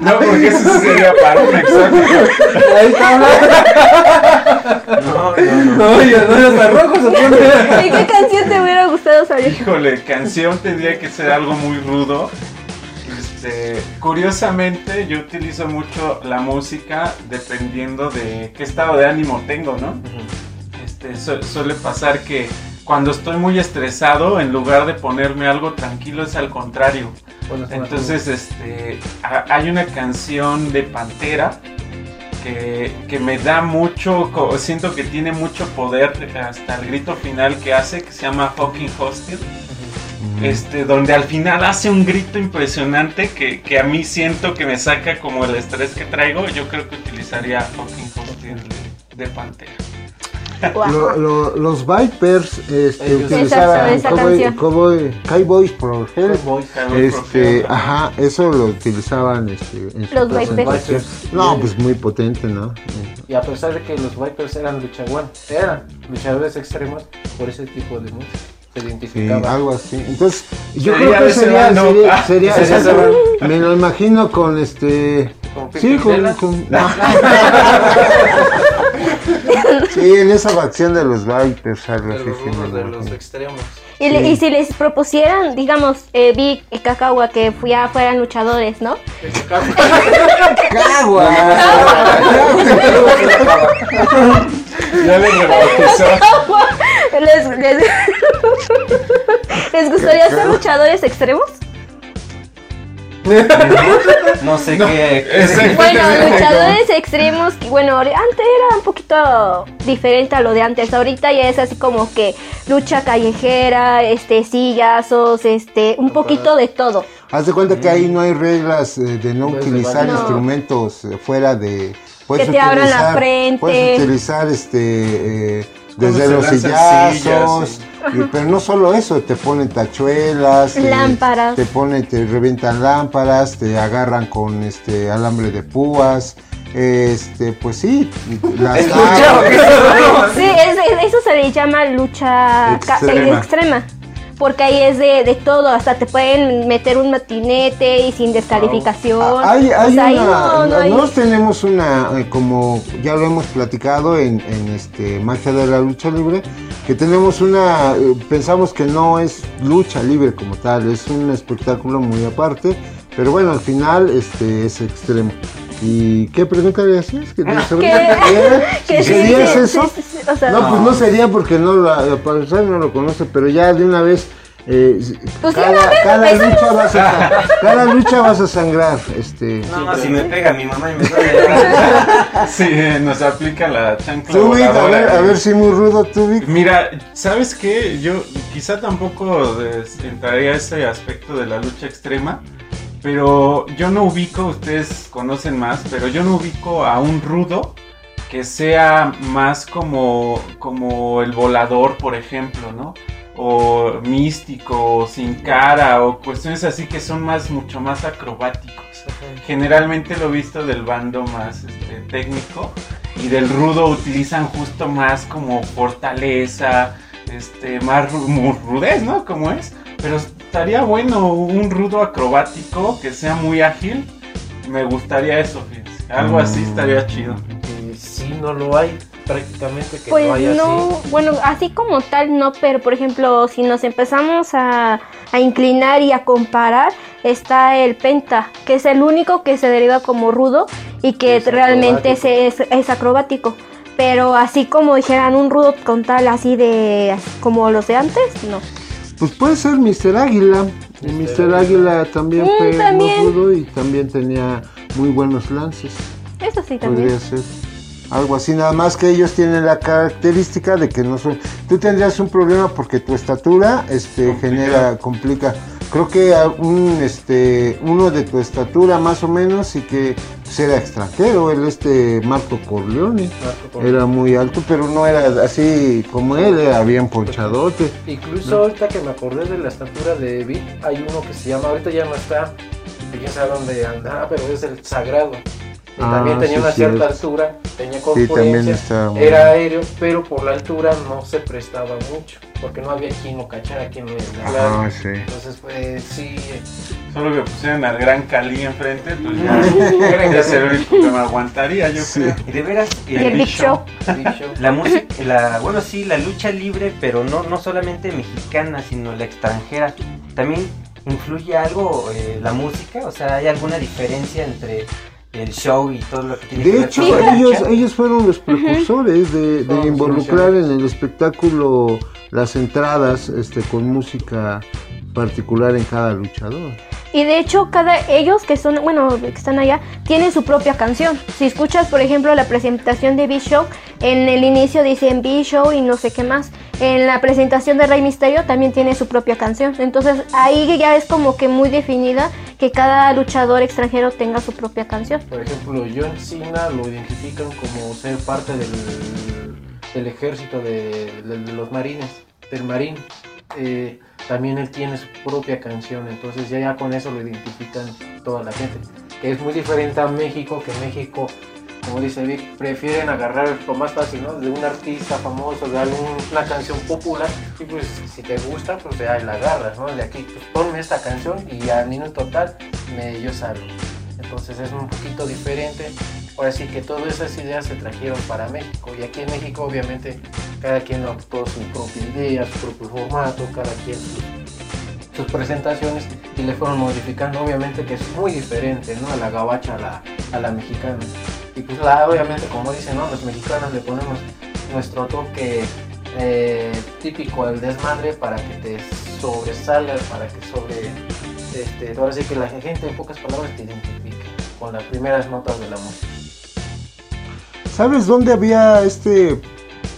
No, porque eso sería para un exótico. Ahí está. No, no, no. No, ya no, se pone. ¿Y qué canción te hubiera gustado saber? Híjole, canción tendría que ser algo muy rudo. Este, curiosamente, yo utilizo mucho la música dependiendo de qué estado de ánimo tengo, ¿no? Este, su- suele pasar que cuando estoy muy estresado, en lugar de ponerme algo tranquilo, es al contrario. Entonces, este, ha- hay una canción de Pantera que, que me da mucho, siento que tiene mucho poder hasta el grito final que hace, que se llama Fucking Hostil. Este, donde al final hace un grito impresionante que, que a mí siento que me saca como el estrés que traigo. Yo creo que utilizaría Fucking Hostil de, de Pantera. Lo- lo- los Vipers este, Ellos- utilizaban Esa- esa Cowboy. Cowboy- Cowboys for. Boys. Este, ajá, eso lo utilizaban este, en Los. Vipers. No, pues muy potente, ¿no? Y a pesar de que los Vipers eran luchadores, eran luchadores extremos por ese tipo de música. Se Sí, identificaba. algo así. Entonces, yo Sería creo que sería, bando. sería, Ah, sería- sería me lo imagino con este, Como sí, con, con- (laughs) no. (laughs) sí, en esa facción de los Vipers, algo de así. sí, de los extremos. Y, le- y si les propusieran, digamos, eh, Vic y Kakawa que ya fueran luchadores, ¿no? (laughs) ¡Cagua! Ya le rebautizó. (laughs) ¿Les, les, (laughs) ¿Les gustaría ser luchadores extremos? (laughs) No sé qué. Bueno, (laughs) luchadores extremos, bueno, antes era un poquito diferente a lo de antes. Ahorita ya es así como que lucha callejera, este, sillazos, este, un poquito de todo. Haz de cuenta que ahí no hay reglas eh, de no utilizar. No. instrumentos eh, fuera de... puedes Que te abran la frente. Puedes utilizar este... eh, desde se los sillazos, sillas, y- pero no solo eso, te ponen tachuelas, te- Lámparas. te ponen, te revientan lámparas, te agarran con este alambre de púas, este, pues sí, las Sí, es- es- eso se le llama lucha extrema. Porque ahí es de, de todo, hasta te pueden meter un matinete y sin descalificación. Hay, hay O sea, ahí una, no- no hay- tenemos una, eh, como ya lo hemos platicado en, en este Magia de la Lucha Libre, que tenemos una, eh, pensamos que no es lucha libre como tal, es un espectáculo muy aparte, pero bueno, al final este es extremo. ¿Y qué pregunta le hacías? ¿Que, sobre- ¿Qué? (laughs) ¿Serías sí, eso? sí, sí, sí, o sea, No, pues no sería porque no lo, parecer no lo conoce, pero ya de una vez, eh, Pues sí, cada, cada lucha vas a, (laughs) cada lucha vas a sangrar. Este, No, si me pega mi mamá y me. (laughs) Sí, nos aplica la chancla tú, Vic, a ver, a ver si muy rudo, tú, Vic. Mira, ¿sabes qué? Yo quizá tampoco entraría a ese aspecto de la lucha extrema, pero yo no ubico, ustedes conocen más, pero yo no ubico a un rudo que sea más como, como el volador, por ejemplo, ¿no? O místico, o sin cara, o cuestiones así que son más, mucho más acrobáticos. Generalmente lo he visto del bando más este, técnico y del rudo utilizan justo más como fortaleza, este, más ru- rudez, ¿no? Como es. Pero estaría bueno un rudo acrobático que sea muy ágil. Me gustaría eso, fíjense. Algo así Mm. estaría chido. Sí, no lo hay prácticamente que Pues no haya no, así. bueno, así como tal no, pero por ejemplo, si nos empezamos a, a inclinar y a comparar, está el penta, que es el único que se deriva como rudo y que Es realmente es, acrobático. es- es acrobático. Pero así como dijeran un rudo con tal así de como los de antes, no. Pues puede ser Mr. Águila. Y Mr. Águila también Mm, fue también. muy rudo y también tenía muy buenos lances. Eso sí también. Podría ser algo así, nada más que ellos tienen la característica de que no son. Tú tendrías un problema porque tu estatura este, Complica. genera, complica. Creo que a un, este, uno de tu estatura más o menos y que pues, era extranjero, el este Marco Corleone. Marco Polo. Era muy alto, pero no era así como él, era bien ponchadote. Incluso ahorita que me acordé de la estatura de Vic, hay uno que se llama, ahorita ya no está, y quién sabe dónde andará, pero es el sagrado. Y Ah, también tenía sí, una cierta altura, tenía corpulencia, era aéreo, pero por la altura no se prestaba mucho, porque no había quien lo cachara, quien lo hablara. sí. Entonces, pues sí, Solo que pusieran al gran Cali enfrente, pues ya, (laughs) ya es el único que me aguantaría, yo Sí. creo. Y de veras, el Show. Big Show. la música, la, bueno sí, la lucha libre, pero no, no solamente mexicana, sino la extranjera. También influye algo eh, la música, o sea, hay alguna diferencia entre el show y todo lo que tiene que De ver hecho, con la ellos, ellos fueron los precursores de, de involucrar en el espectáculo las entradas este, con música particular en cada luchador. Y de hecho, cada ellos que son, bueno, que están allá, tienen su propia canción. Si escuchas, por ejemplo, la presentación de B-Show, en el inicio dicen B-Show y no sé qué más. En la presentación de Rey Misterio también tiene su propia canción. Entonces ahí ya es como que muy definida que cada luchador extranjero tenga su propia canción. Por ejemplo, John Cena lo identifican como ser parte del, del ejército de, de- de los marines, del marín. Eh, también él tiene su propia canción, entonces ya, ya con eso lo identifican toda la gente. Que es muy diferente a México, que México, como dice Vic, prefieren agarrar lo más fácil, ¿no? De un artista famoso, de alguna canción popular, y pues si te gusta, pues ya la agarras, ¿no? De aquí, pues ponme esta canción y al minuto total me, yo salgo. Entonces es un poquito diferente. Ahora sí que todas esas ideas se trajeron para México. Y aquí en México obviamente cada quien adoptó su propia idea, su propio formato, cada quien sus, sus presentaciones y le fueron modificando. Obviamente que es muy diferente, ¿no? A la gabacha, a la, a la mexicana. Y pues la, obviamente como dicen. Los mexicanos le ponemos nuestro toque eh, típico al desmadre para que te sobresalgas, para que sobre... Este, ahora sí que la gente en pocas palabras te identifique con las primeras notas de la música. ¿Sabes dónde había este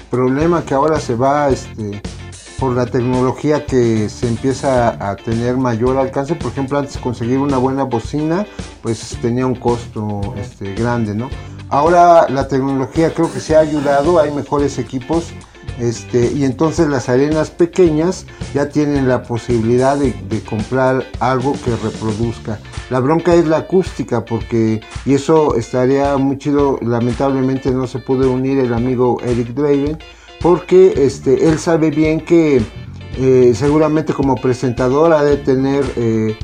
problema que ahora se va este por la tecnología que se empieza a tener mayor alcance? Por ejemplo, antes conseguir una buena bocina, pues tenía un costo este, grande, ¿no? Ahora la tecnología creo que se ha ayudado, hay mejores equipos este, y entonces las arenas pequeñas ya tienen la posibilidad de, de comprar algo que reproduzca. La bronca es la acústica porque, y eso estaría muy chido, lamentablemente no se pudo unir el amigo Eric Draven porque este, él sabe bien que eh, seguramente como presentador ha de tener eh,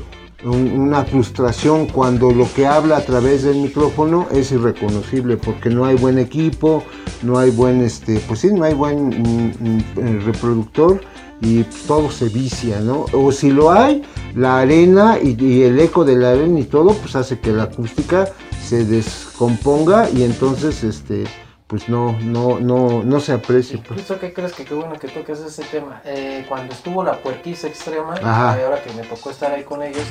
un- una frustración cuando lo que habla a través del micrófono es irreconocible porque no hay buen equipo, no hay buen, este, pues sí, no hay buen mm, mm, reproductor y todo se vicia, ¿no? O si lo hay, la arena y, y el eco de la arena y todo, pues hace que la acústica se descomponga y entonces, este, pues no, no, no, no se aprecia. Pues. Incluso, ¿qué crees que qué bueno que toques ese tema? Eh, cuando estuvo la puerquiza extrema, Ajá. y ahora que me tocó estar ahí con ellos,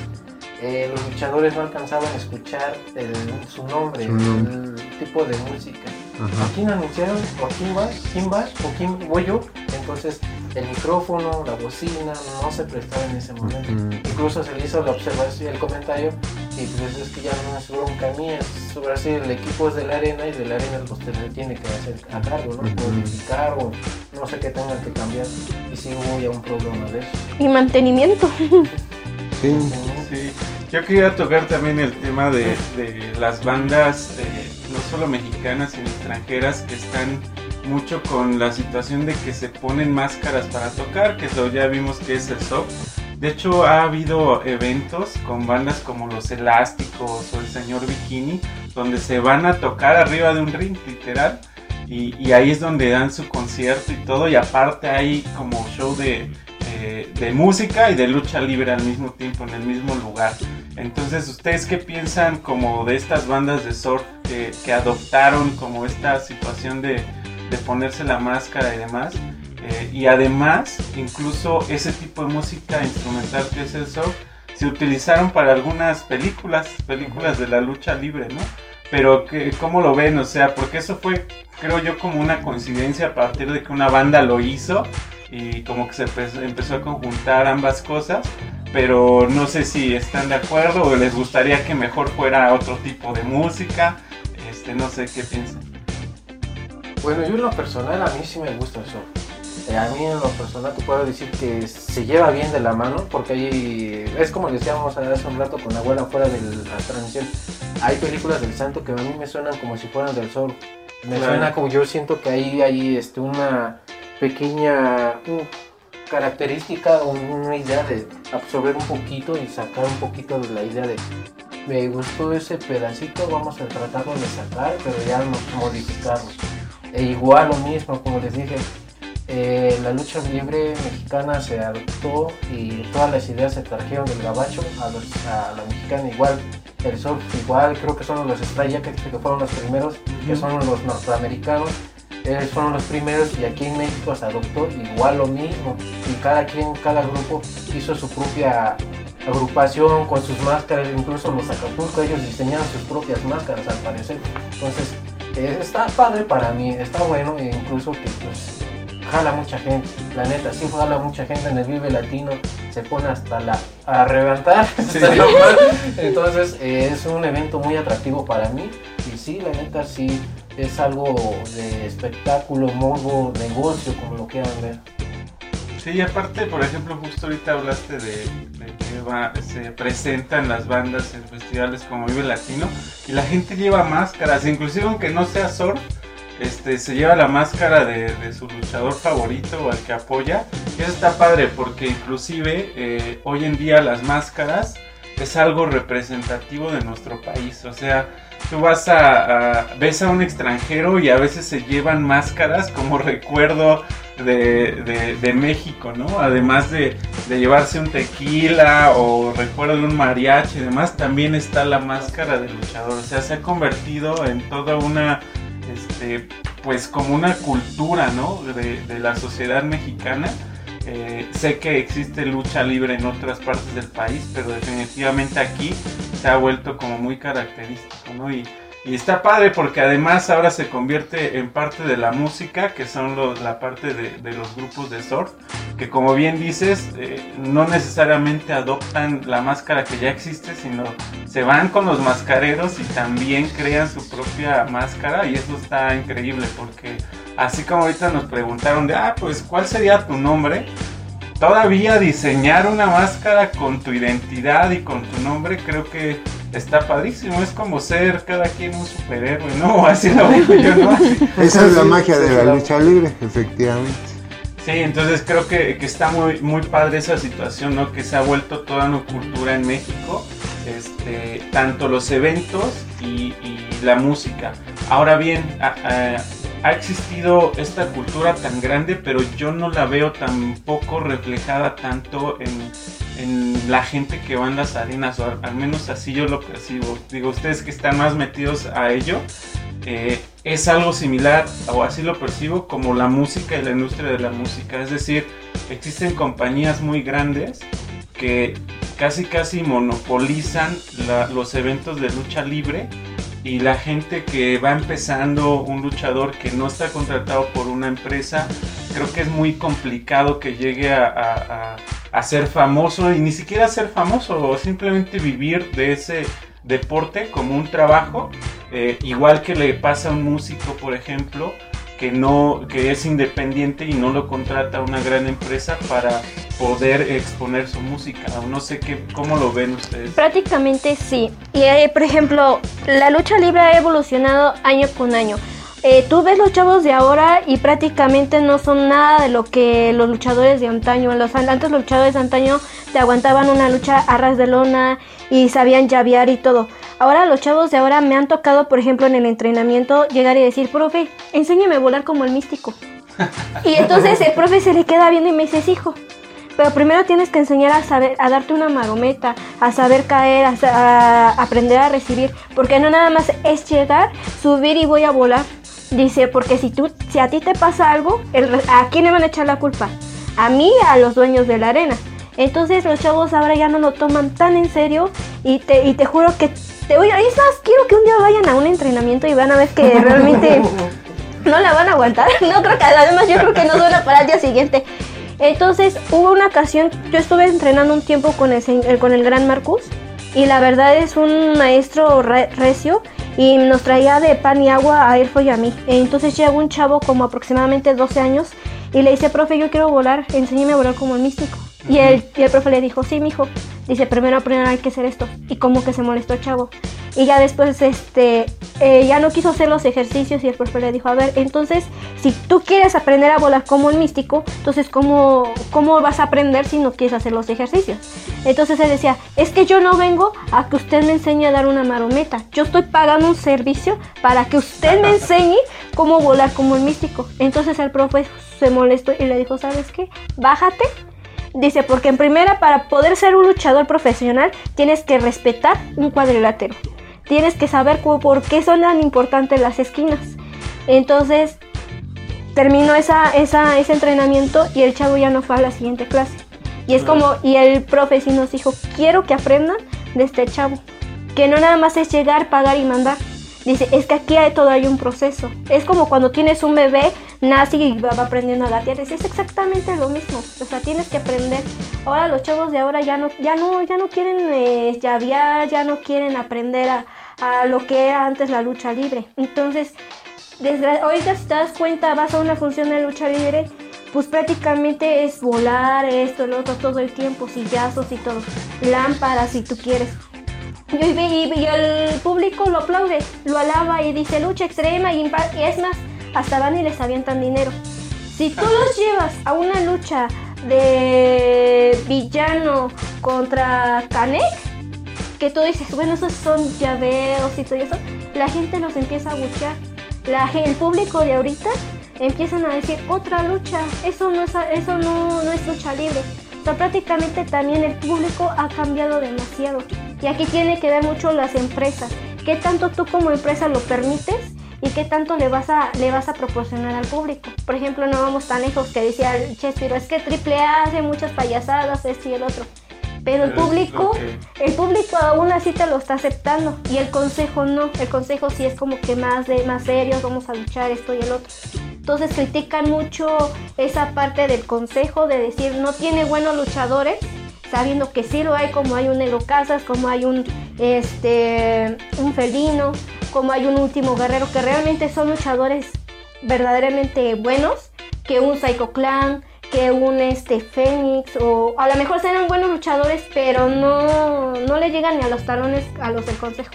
eh, los luchadores no alcanzaban a escuchar el- su nombre, Su nombre. el tipo de música. Ajá. ¿A quién anunciaron? ¿O a quién vas? ¿Quién vas? ¿O quién voy yo? Entonces, el micrófono, la bocina, no se prestaba en ese momento. Incluso se le hizo la observación, el comentario, y pues es que ya no es bronca mía, es sobre así el equipo es de la arena y de la arena pues te le tiene que hacer a cargo, ¿no? Modificar o no sé qué tengan que cambiar. Y sí hubo ya un problema de eso. Y mantenimiento. Sí. Sí, yo quería tocar también el tema de, de las bandas, eh, no solo mexicanas, sino extranjeras, que están mucho con la situación de que se ponen máscaras para tocar, que eso ya vimos que es el soft. De hecho, ha habido eventos con bandas como Los Elásticos o El Señor Bikini, donde se van a tocar arriba de un ring, literal. Y, y ahí es donde dan su concierto y todo. Y aparte hay como show de, eh, de música y de lucha libre al mismo tiempo, en el mismo lugar. Entonces, ¿ustedes qué piensan como de estas bandas de surf que, que adoptaron como esta situación de, de ponerse la máscara y demás? Eh, y además, incluso ese tipo de música instrumental que es el surf, se utilizaron para algunas películas, películas de la lucha libre, ¿no? Pero que, ¿cómo lo ven? O sea, porque eso fue, creo yo, como una coincidencia a partir de que una banda lo hizo y como que se empe- empezó a conjuntar ambas cosas, pero no sé si están de acuerdo o les gustaría que mejor fuera otro tipo de música, este, no sé qué piensan. Bueno, yo en lo personal a mí sí me gusta eso. Eh, a mí en lo personal te puedo decir que se lleva bien de la mano porque ahí es como decíamos hace un rato con la abuela fuera de la transmisión. Hay películas del santo que a mí me suenan como si fueran del sol. Me Claro. suena como yo siento que ahí hay este, una pequeña mm, característica o una idea de absorber un poquito y sacar un poquito de la idea de me gustó ese pedacito, vamos a tratarlo de sacar, pero ya modificarlo. E igual lo mismo, como les dije, eh, la lucha libre mexicana se adoptó y todas las ideas se trajeron del gabacho a, los- a la mexicana igual. El surf igual, creo que son los Stray Jackets que fueron los primeros, que son los norteamericanos. Ellos fueron los primeros y aquí en México se adoptó igual lo mismo. Y cada quien, cada grupo hizo su propia agrupación con sus máscaras, incluso los Acapulco, ellos diseñaron sus propias máscaras al parecer. Entonces, eh, está padre para mí, está bueno e incluso que pues jala mucha gente, la neta, sí jala mucha gente en el Vive Latino, se pone hasta la a reventar, (laughs) mal. entonces eh, es un evento muy atractivo para mí y sí, la neta sí es algo de espectáculo, morbo, negocio, como lo quieran ver. Sí, y aparte, por ejemplo, justo ahorita hablaste de, de que va- se presentan las bandas en festivales como Vive Latino y la gente lleva máscaras, inclusive aunque no sea surf, este, se lleva la máscara de, de su luchador favorito o al que apoya. Y eso está padre porque inclusive eh, hoy en día las máscaras es algo representativo de nuestro país. O sea, tú vas a, a- ves a un extranjero y a veces se llevan máscaras como (laughs) recuerdo de, de- de México, ¿no? Además de, de llevarse un tequila o recuerdo de un mariachi y demás, también está la máscara del luchador. O sea, se ha convertido en toda una, este, pues como una cultura, ¿no? De, la sociedad mexicana. Eh, sé que existe lucha libre en otras partes del país, pero definitivamente aquí se ha vuelto como muy característico, ¿no? Y, y está padre porque además ahora se convierte en parte de la música, que son la parte de, de los grupos de surf, que como bien dices, eh, no necesariamente adoptan la máscara que ya existe, sino se van con los mascareros y también crean su propia máscara y eso está increíble porque así como ahorita nos preguntaron de, ah, pues, ¿cuál sería tu nombre? Todavía diseñar una máscara con tu identidad y con tu nombre creo que está padrísimo. Es como ser cada quien un superhéroe, ¿no? (laughs) Así lo digo yo, ¿no? (laughs) Esa es la magia de la la- lucha libre, efectivamente. Sí, entonces creo que, que está muy, muy padre esa situación, ¿no? Que se ha vuelto toda una cultura en México, este, tanto los eventos y, y la música. Ahora bien, a- a- ha existido esta cultura tan grande, pero yo no la veo tampoco reflejada tanto en, en la gente que va en las arenas, o al, al menos así yo lo percibo. Digo, ustedes que están más metidos a ello, eh, es algo similar, o así lo percibo, como la música y la industria de la música. Es decir, existen compañías muy grandes que casi casi monopolizan la- los eventos de lucha libre y la gente que va empezando, un luchador que no está contratado por una empresa, creo que es muy complicado que llegue a, ser famoso y ni siquiera ser famoso, simplemente vivir de ese deporte como un trabajo, eh, igual que le pasa a un músico, por ejemplo, que no que es independiente y no lo contrata una gran empresa para poder exponer su música. No sé qué, cómo lo ven ustedes. Prácticamente sí. Y eh, por ejemplo, la lucha libre ha evolucionado año con año. Eh, tú ves los chavos de ahora y prácticamente no son nada de lo que los luchadores de antaño. Los antes los luchadores de antaño te aguantaban una lucha a ras de lona y sabían llavear y todo. Ahora los chavos de ahora me han tocado, por ejemplo, en el entrenamiento llegar y decir, profe, enséñame a volar como el místico. (laughs) Y entonces el profe se le queda viendo y me dice, "Sí, hijo, pero primero tienes que enseñar a saber, a darte una marometa, a saber caer, a, a aprender a recibir, porque no nada más es llegar, subir y voy a volar. Dice, porque si tú, si a ti te pasa algo, el ¿a quién le van a echar la culpa? A mí, a los dueños de la arena. Entonces los chavos ahora ya no lo toman tan en serio y te, y te juro que te voy a... Es más, quiero que un día vayan a un entrenamiento y van a ver que (laughs) realmente no la van a aguantar. (laughs) No creo que, además yo creo que no dura para el día siguiente. Entonces hubo una ocasión, yo estuve entrenando un tiempo con el, con el gran Marcus y la verdad es un maestro re- recio y nos traía de pan y agua a Elfo y a mí. Entonces llegó un chavo como aproximadamente 12 años y le dice, profe, yo quiero volar, enséñame a volar como el místico. Y el, y el profe le dijo, sí, mijo. Dice, primero primero hay que hacer esto. Y como que se molestó el chavo. Y ya después, este, eh, ya no quiso hacer los ejercicios y el profe le dijo, a ver, entonces, si tú quieres aprender a volar como el místico, entonces, ¿cómo, cómo vas a aprender si no quieres hacer los ejercicios? Entonces él decía, es que yo no vengo a que usted me enseñe a dar una marometa. Yo estoy pagando un servicio para que usted me enseñe cómo volar como el místico. Entonces el profe se molestó y le dijo, ¿sabes qué? Bájate Dice, porque en primera, para poder ser un luchador profesional, tienes que respetar un cuadrilátero. Tienes que saber por qué son tan importantes las esquinas. Entonces, terminó esa, esa, ese entrenamiento y el chavo ya no fue a la siguiente clase. Y es como, y el profe sí nos dijo, quiero que aprendan de este chavo. Que no nada más es llegar, pagar y mandar. Dice, es que aquí hay, todo hay un proceso. Es como cuando tienes un bebé, nace y va aprendiendo a gatear. Es es exactamente lo mismo. O sea, tienes que aprender. Ahora los chavos de ahora ya no, ya no, ya no quieren eh, llavear, ya no quieren aprender a, a lo que era antes la lucha libre. Entonces, desgra- ahorita si te das cuenta, vas a una función de lucha libre, pues prácticamente es volar, esto, lo otro, todo el tiempo, sillazos y todo. Lámparas si tú quieres. Y, el público lo aplaude, lo alaba y dice lucha extrema y, y es más, hasta van y les avientan dinero. Si tú los llevas a una lucha de villano contra Kanek, que tú dices, bueno, esos son llaveos y todo eso, la gente los empieza a buchar. La, el público de ahorita empiezan a decir otra lucha, eso no es, eso no, no es lucha libre. O sea, prácticamente también el público ha cambiado demasiado. Y aquí tiene que ver mucho las empresas. ¿Qué tanto tú como empresa lo permites? ¿Y qué tanto le vas a, le vas a proporcionar al público? Por ejemplo, no vamos tan lejos que decía Chespiro, es que AAA hace muchas payasadas, esto y el otro. Pero el público, el público aún así te lo está aceptando y el consejo no. El consejo sí es como que más de más serios, vamos a luchar esto y el otro. Entonces critican mucho esa parte del consejo de decir no tiene buenos luchadores, sabiendo que sí lo hay, como hay un Negro Casas, como hay un este un felino, como hay un último guerrero que realmente son luchadores verdaderamente buenos, que un Psycho Clan, que un este Fénix, o a lo mejor serán buenos luchadores, pero no, no le llegan ni a los talones a los del consejo.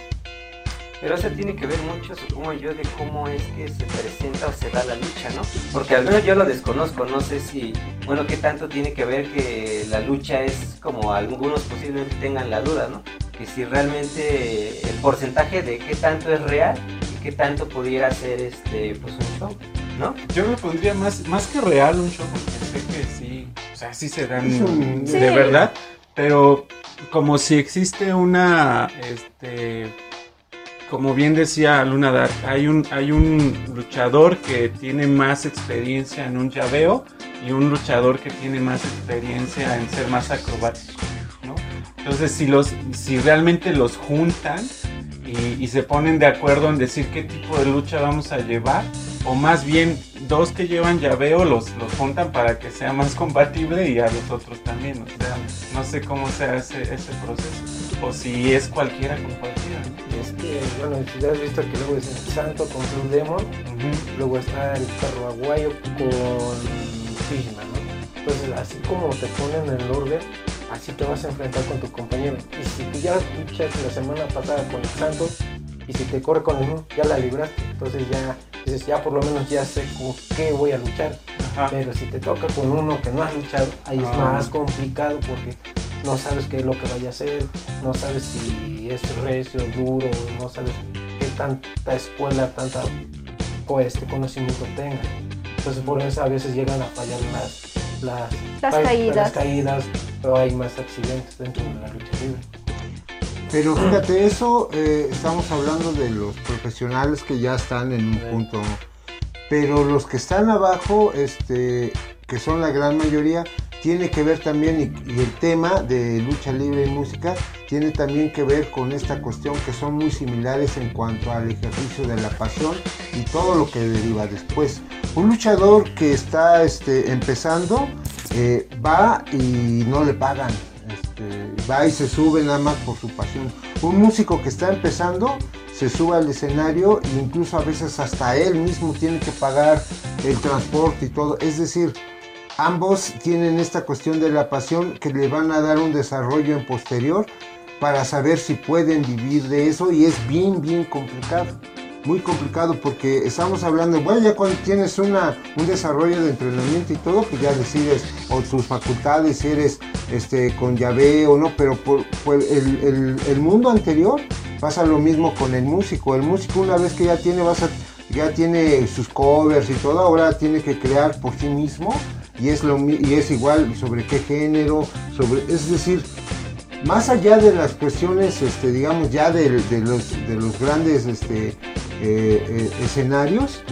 Pero eso tiene que ver mucho, supongo yo, de cómo es que se presenta o se da la lucha, ¿no? Porque al menos yo lo desconozco, no sé si, bueno, qué tanto tiene que ver que la lucha es como algunos posiblemente tengan la duda, ¿no? Que si realmente el porcentaje de qué tanto es real y qué tanto pudiera ser este, pues un show, ¿no? Yo me pondría más, más que real un show, porque sé que sí, o sea, sí se dan Sí. de verdad, pero como si existe una, este, como bien decía Luna Dark, hay un, hay un luchador que tiene más experiencia en un llaveo y un luchador que tiene más experiencia en ser más acrobático, ¿no? Entonces, si, los, si realmente los juntan y, se ponen de acuerdo en decir qué tipo de lucha vamos a llevar, o más bien dos que llevan llaveo los, los juntan para que sea más compatible y a los otros también. O sea, no sé cómo sea ese, ese proceso. O si es cualquiera compartida. ¿no? Es que, bueno, si ya has visto que luego es el Santo con Blue Demon, luego está el perro aguayo con Fishman, ¿no? Entonces, así como te ponen el orden, así te vas a enfrentar con tu compañero. Y si tú ya luchaste la semana pasada con el Santos, y si te corre con el uno, ya la libraste. Entonces ya dices, ya por lo menos ya sé con qué voy a luchar. Ajá. Pero si te toca con uno que no has luchado, ahí es Ah. más complicado porque no sabes qué es lo que vaya a hacer, no sabes si es recio, duro, no sabes qué tanta escuela, tanta co- este conocimiento tenga. Entonces por eso a veces llegan a fallar las, las, Las caídas. las caídas, pero hay más accidentes dentro de la lucha libre. Pero fíjate, eso eh, estamos hablando de los profesionales que ya están en un Sí. punto. Pero los que están abajo, este, que son la gran mayoría, tiene que ver también, y, y el tema de lucha libre y música, tiene también que ver con esta cuestión que son muy similares en cuanto al ejercicio de la pasión y todo lo que deriva después. Un luchador que está este, empezando eh, va y no le pagan, este, va y se sube nada más por su pasión. Un músico que está empezando se sube al escenario e incluso a veces hasta él mismo tiene que pagar el transporte y todo. Es decir, ambos tienen esta cuestión de la pasión que le van a dar un desarrollo en posterior para saber si pueden vivir de eso y es bien, bien complicado. Muy complicado porque estamos hablando, bueno, ya cuando tienes una, un desarrollo de entrenamiento y todo, pues ya decides o tus facultades, si eres este, con llave o no, pero por, por el, el- mundo anterior pasa lo mismo con el músico. El músico una vez que ya tiene, vas a- ya tiene sus covers y todo, ahora tiene que crear por sí mismo y es, lo, y es igual sobre qué género, sobre, es decir, más allá de las cuestiones, este, digamos, ya de, los, de los grandes este, eh, eh, escenarios,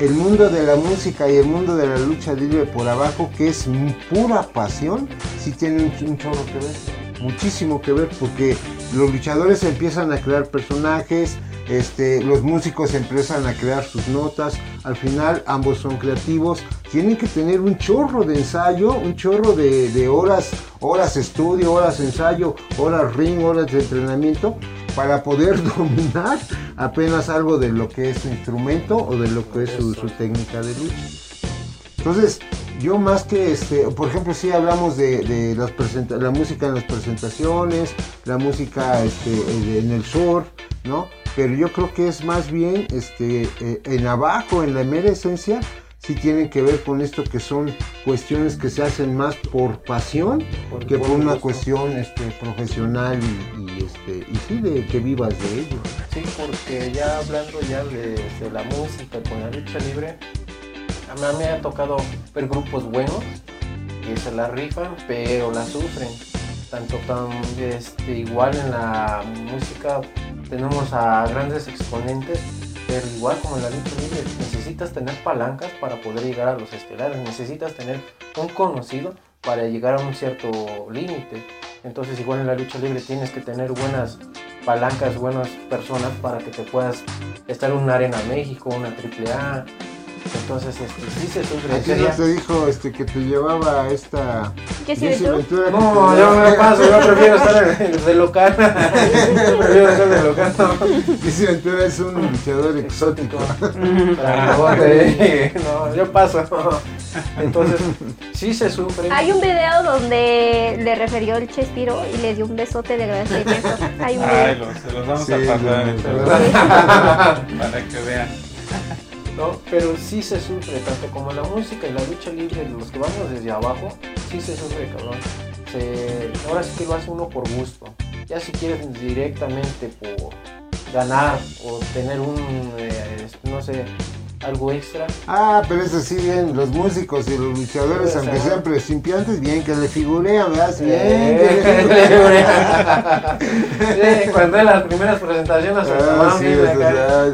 el mundo de la música y el mundo de la lucha libre por abajo, que es pura pasión, sí tiene un, un que ver, muchísimo que ver, porque los luchadores empiezan a crear personajes, este, los músicos empiezan a crear sus notas, al final ambos son creativos, tienen que tener un chorro de ensayo, un chorro de, horas, horas estudio, horas ensayo, horas ring, horas de entrenamiento, para poder (laughs) dominar apenas algo de lo que es su instrumento o de lo que es su, técnica de lucha. Entonces, yo más que este, por ejemplo, sí hablamos de, de las la música en las presentaciones, la música este, en el sur, ¿no? Pero yo creo que es más bien este, eh, en abajo, en la mera esencia, sí tienen que ver con esto que son cuestiones que se hacen más por pasión Por- que por por una gusto. cuestión este, profesional y, y, este, y sí de que vivas de ello. Sí, porque ya hablando ya de, de la música con la lucha libre, a mí me ha tocado ver grupos buenos que se la rifan, pero la sufren. Tanto tan, este, igual en la música tenemos a grandes exponentes, pero igual como en la lucha libre, necesitas tener palancas para poder llegar a los estelares, necesitas tener un conocido para llegar a un cierto límite. Entonces igual en la lucha libre tienes que tener buenas palancas, buenas personas para que te puedas estar en una arena México, una triple A. Entonces este, sí se sufre. ¿A Sería- no te dijo este, que te llevaba esta Ventura. Ventura? que No, te yo me paso, yo prefiero estar de, local. Yo (laughs) prefiero estar de local. no. Jesse Ventura es un luchador exótico. Bote. (laughs) No, yo paso. Entonces, sí se sufre. Hay un video donde le refirió el Chespiro y le dio un besote de agradecimiento. Hay un Ay, video. lo- se los vamos Sí, a pasar (laughs) ¿verdad? para que vean. ¿No? Pero sí se sufre, tanto como la música y la lucha libre, los que vamos desde abajo, sí se sufre, cabrón. Se- ahora sí que lo hace uno por gusto. Ya si quieres directamente por ganar o tener un, eh, no sé, algo extra. Ah, pero eso sí, bien, los músicos y los luchadores, Sí, aunque sea. sean principiantes, bien que le figurean, ¿verdad? Bien Eh, que le figurean. Sí, cuando en las primeras presentaciones, Ah, sí, mira, o acá.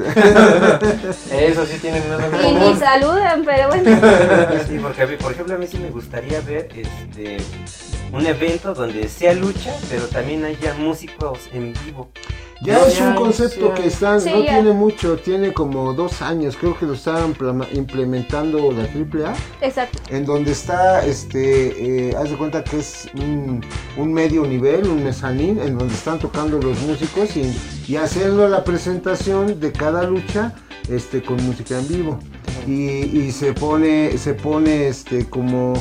(laughs) eso sí tienen una Y ni saludan, pero bueno. (laughs) Sí, porque por ejemplo a mí sí me gustaría ver este un evento donde sea lucha, pero también haya músicos en vivo. Ya No, es ya, un concepto ya. que están, Sí, no ya. tiene mucho, tiene como dos años, creo que lo estaban implementando la AAA, Exacto. en donde está, este, eh, haz de cuenta que es un, un medio nivel, un mezanín, en donde están tocando los músicos y, y haciendo la presentación de cada lucha, este, con música en vivo. Y, y se pone, se pone, este, como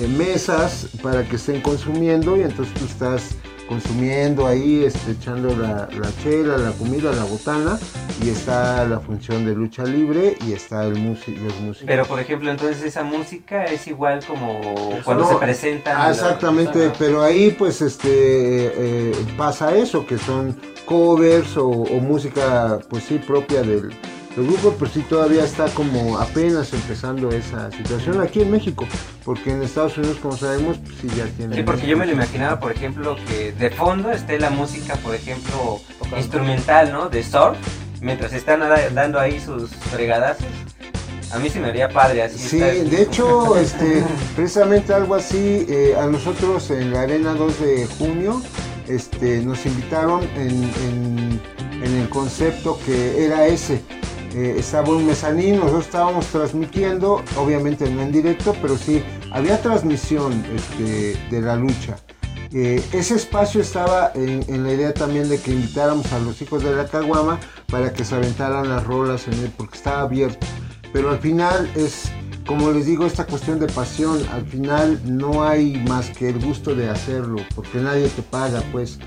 eh, mesas para que estén consumiendo y entonces tú estás consumiendo ahí, este, echando la, la chela, la comida, la botana y está la función de lucha libre y está el músico, los músicos. Pero por ejemplo entonces esa música es igual como cuando No, se presentan. Ah, exactamente, pero ahí pues este eh, pasa eso, que son covers o, o música pues sí propia del, del grupo, pero sí todavía está como apenas empezando esa situación aquí en México, porque en Estados Unidos como sabemos pues sí ya tienen... Sí, porque yo me lo imaginaba, por ejemplo, que de fondo esté la música, por ejemplo, Tocando. instrumental, ¿no? De surf, mientras están da- dando ahí sus fregadazos. A mí se me haría padre así. Sí, estar- de hecho, este, precisamente algo así, eh, a nosotros en la Arena 2 de junio, este, nos invitaron en, en- en el concepto que era ese. Estaba un mezanín, nosotros estábamos transmitiendo, obviamente no en directo, pero sí, había transmisión este, de la lucha. Eh, ese espacio estaba en, la idea también de que invitáramos a los hijos de la Caguama para que se aventaran las rolas en él, porque estaba abierto. Pero al final es, como les digo, esta cuestión de pasión. Al final no hay más que el gusto de hacerlo, porque nadie te paga, pues.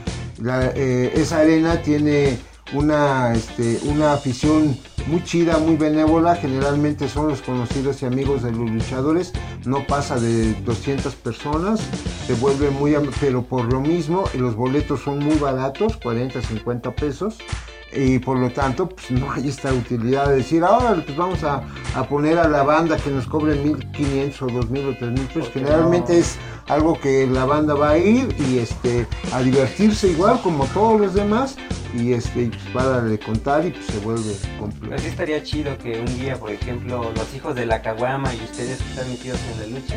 Eh, esa arena tiene una, este, una afición muy chida, muy benévola. Generalmente son los conocidos y amigos de los luchadores. No pasa de 200 personas. Se vuelve muy, pero por lo mismo, los boletos son muy baratos, 40, 50 pesos y por lo tanto pues no hay esta utilidad de decir ahora pues vamos a, a poner a la banda que nos cobre 1500 o 2000 o 3000 pesos generalmente no. es algo que la banda va a ir y este a divertirse igual como todos los demás y este y, pues para de contar y pues se vuelve Pero complejo sí estaría chido que un día, por ejemplo, los hijos de la Caguama y ustedes que están metidos en la lucha,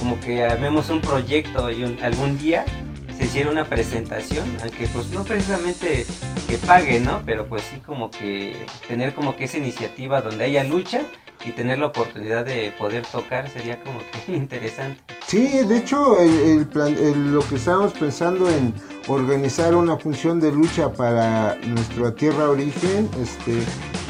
como que armemos un proyecto y un- algún día se hiciera una presentación, aunque pues no precisamente que pague, ¿no? Pero pues sí como que tener como que esa iniciativa donde haya lucha y tener la oportunidad de poder tocar sería como que (laughs) interesante. Sí, de hecho, el, plan- el- lo que estábamos pensando en organizar una función de lucha para nuestra tierra origen, este,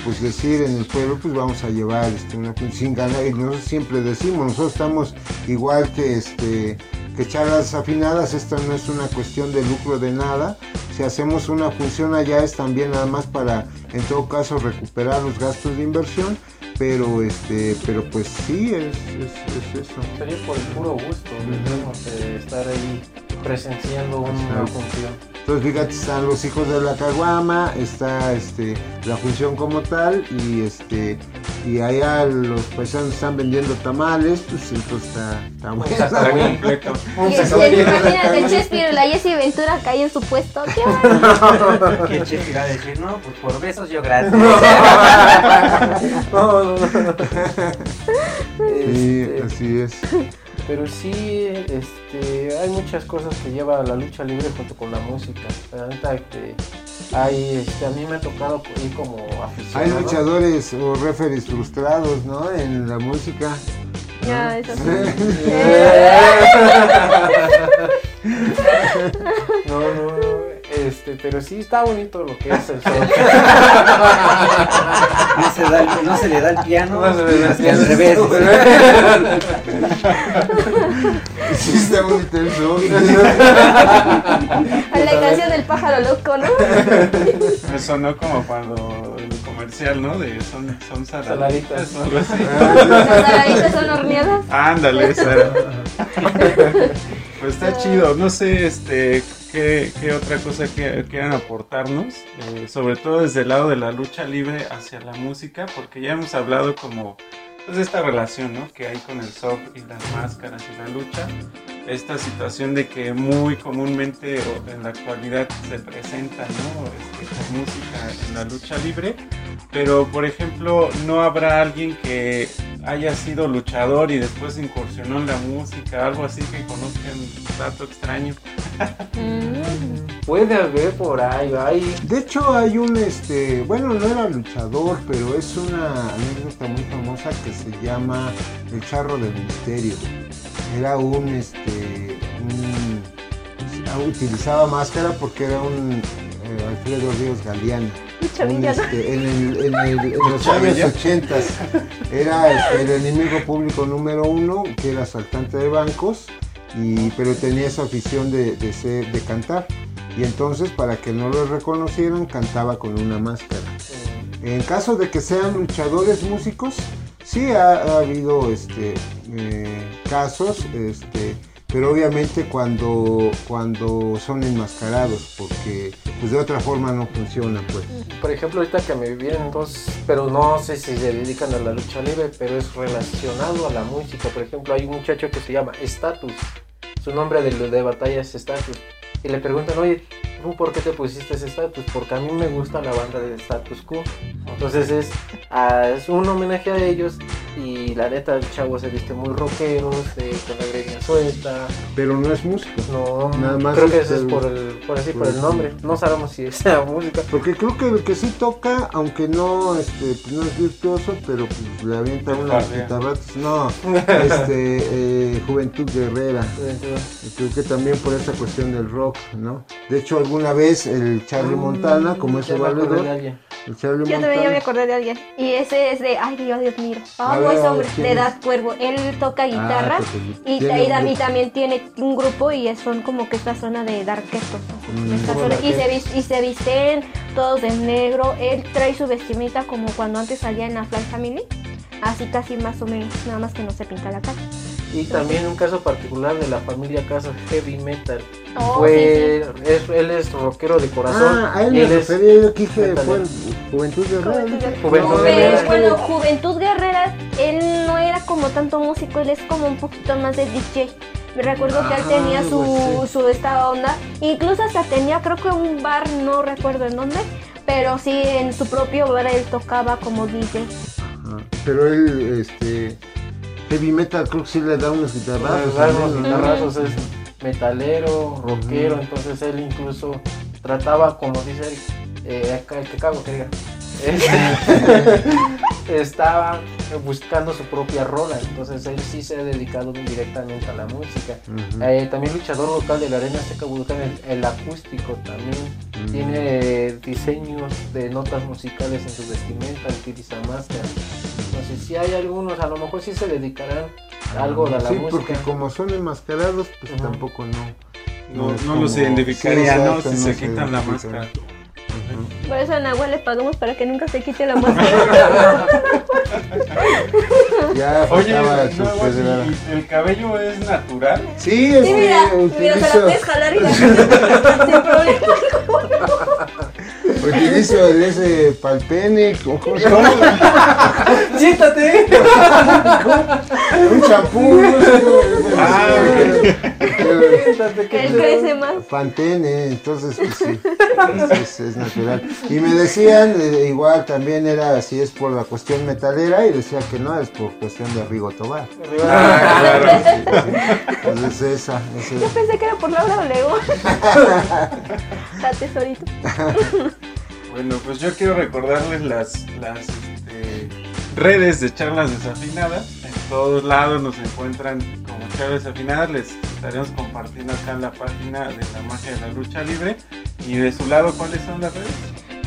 pues decir en el pueblo, pues vamos a llevar este, una ganar, y nosotros siempre decimos, nosotros estamos igual que este que charlas afinadas, esta no es una cuestión de lucro de nada. Si hacemos una función allá es también nada más para, en todo caso, recuperar los gastos de inversión, pero este, pero pues sí es, es- es eso. Sería por el puro gusto, digamos, de estar ahí presenciando una Exacto. función. Entonces, fíjate, están los hijos de la caguama, está este, la función como tal, y este y allá los paisanos están vendiendo tamales, pues entonces está, está bueno. Está (laughs) completo. Un Y sacón lleno de imagínate, carne. Chespirito, la Jessie Ventura cae en su puesto. ¿Qué chef (laughs) iba a decir, no, pues por besos yo gratis? (laughs) No, no, no. Sí, Este, así es. Pero sí, este, hay muchas cosas que lleva la lucha libre junto con la música. Que hay, este, a mí me ha tocado ir como aficionado. Hay luchadores o referees frustrados, ¿no? En la música. Ya, eso sí. (laughs) (laughs) (laughs) No, no, no, este, pero sí está bonito lo que es el show. (laughs) No se, da el- no se le da el piano, No se le da el piano. al revés. (laughs) Sí, está bonito el show. A la canción del pájaro loco, ¿no? Me sonó como cuando el comercial, ¿no? De son, son Saladitas. saladitas saladitas son horneadas. Ándale, esa era. (laughs) Pues está chido, no sé este qué, otra cosa que, quieran aportarnos, eh, sobre todo desde el lado de la lucha libre hacia la música, porque ya hemos hablado como pues, de esta relación ¿no? que hay con el soft y las máscaras y la lucha, esta situación de que muy comúnmente o en la actualidad se presenta ¿no? Este, con música en la lucha libre, pero por ejemplo no habrá alguien que haya sido luchador y después incursionó en la música, algo así que conozcan un dato extraño. Mm. Puede haber por ahí, hay. De hecho hay un, este, bueno, no era luchador, pero es una anécdota muy famosa que se llama El Charro del Misterio. Era un, este, un- utilizaba máscara porque era un eh, Alfredo Ríos Galeano. Un, este, en, el- en el- en (laughs) los años 80 era este, el enemigo público número uno, que era asaltante de bancos, y, pero tenía esa afición de, de, ser- de cantar. Y entonces, para que no lo reconocieran, cantaba con una máscara. En caso de que sean luchadores músicos, sí ha, ha habido este, eh, casos, este, pero obviamente cuando, cuando son enmascarados, porque pues de otra forma no funciona pues. Por ejemplo, ahorita que me vienen dos, pero no sé si se dedican a la lucha libre, pero es relacionado a la música. Por ejemplo, hay un muchacho que se llama Status. Su nombre de, de batalla es Status. Y le preguntan, oye, ¿tú por qué te pusiste ese Status? Porque a mí me gusta la banda de Status Quo. Entonces es, ah, es un homenaje a ellos. Y la neta, el chavo se viste muy rockero, se, con la greña suelta. Pero no es músico. No, Nada más creo que es ese es por el, por así, por por el el- nombre. No sabemos si es la música. Porque creo que el que sí toca, aunque no, este, pues, no es virtuoso, pero pues le avienta unas Guardia. guitarratas. No, (laughs) este, eh, Juventud Guerrera. Y Creo que también por esa cuestión del rock, ¿no? De hecho, alguna vez el Charlie Montana, como es ya su me acordé de valedor, alguien. el Charlie Yo también ya me acordé de alguien. Y ese es de, ay Dios, Dios mío. A Amo ver, hombre, ¿quién de? Edad Cuervo. Él toca guitarra Ah, y, grupo. también tiene un grupo y son como que esta zona de darketos. Mm, y, se y se visten todos de negro. Él trae su vestimenta como cuando antes salía en la Fly Family. Así casi más o menos, nada más que no se pinta la cara. Y también un caso particular de la familia Casa Heavy Metal. Oh, Fue, es- él es rockero de corazón. Ah, a él y me él es- refería yo metalero. fue Juventud Guerrera. Juventud. Guerrera. Juventud No, Guerrera. Pero no, bueno, Juventud Guerrera, él no era como tanto músico, él es como un poquito más de DJ. Me recuerdo que él Ah, tenía su, pues su esta onda, incluso hasta tenía creo que un bar, no recuerdo en dónde, pero sí en su propio bar él tocaba como DJ. Ajá. Pero él, este, heavy metal, creo que sí le da unos guitarrazos. Pues, dar unos guitarrazos, es metalero, rockero, entonces él incluso trataba, como dice él, eh, acá el que cago que diga, (laughs) (laughs) estaba buscando su propia rola, entonces él sí se ha dedicado directamente a la música. Eh, también luchador local de la Arena Seca Vulcán, el, el acústico también. Tiene eh, diseños de notas musicales en su vestimenta, utiliza máscara. Entonces, si hay algunos, a lo mejor sí se dedicarán a algo de la sí, música. porque como son enmascarados, pues tampoco no. No, es no los identificaría, Sí, Si se se quitan la máscara. Por eso a Nahuel le pagamos para que nunca se quite la (laughs) máscara. Ya Oye, faltaba no, su güey, pedrada. ¿y ¿el cabello es natural? Sí, Sí, este, mira, mira, se la puedes jalar y la (laughs) sin problema. Utilizo el ese palpene, ¿cómo cómo? (laughs) ¡Siéntate! un champú, no sé cómo- Ah, crece más. Pantene, entonces pues sí, es, natural. Y me decían, eh, igual también era, si es por la cuestión metalera, y decía que no, es por cuestión de Rigo Tobar. Ah, claro. Sí, sí. Entonces esa, esa- Yo pensé que era por Laura Olego. (laughs) La tesorito. (laughs) Bueno, pues yo quiero recordarles las, las este, redes de charlas desafinadas. En todos lados nos encuentran como charlas desafinadas. Les estaremos compartiendo acá la página de la magia de la lucha libre. Y de su lado, ¿cuáles son las redes?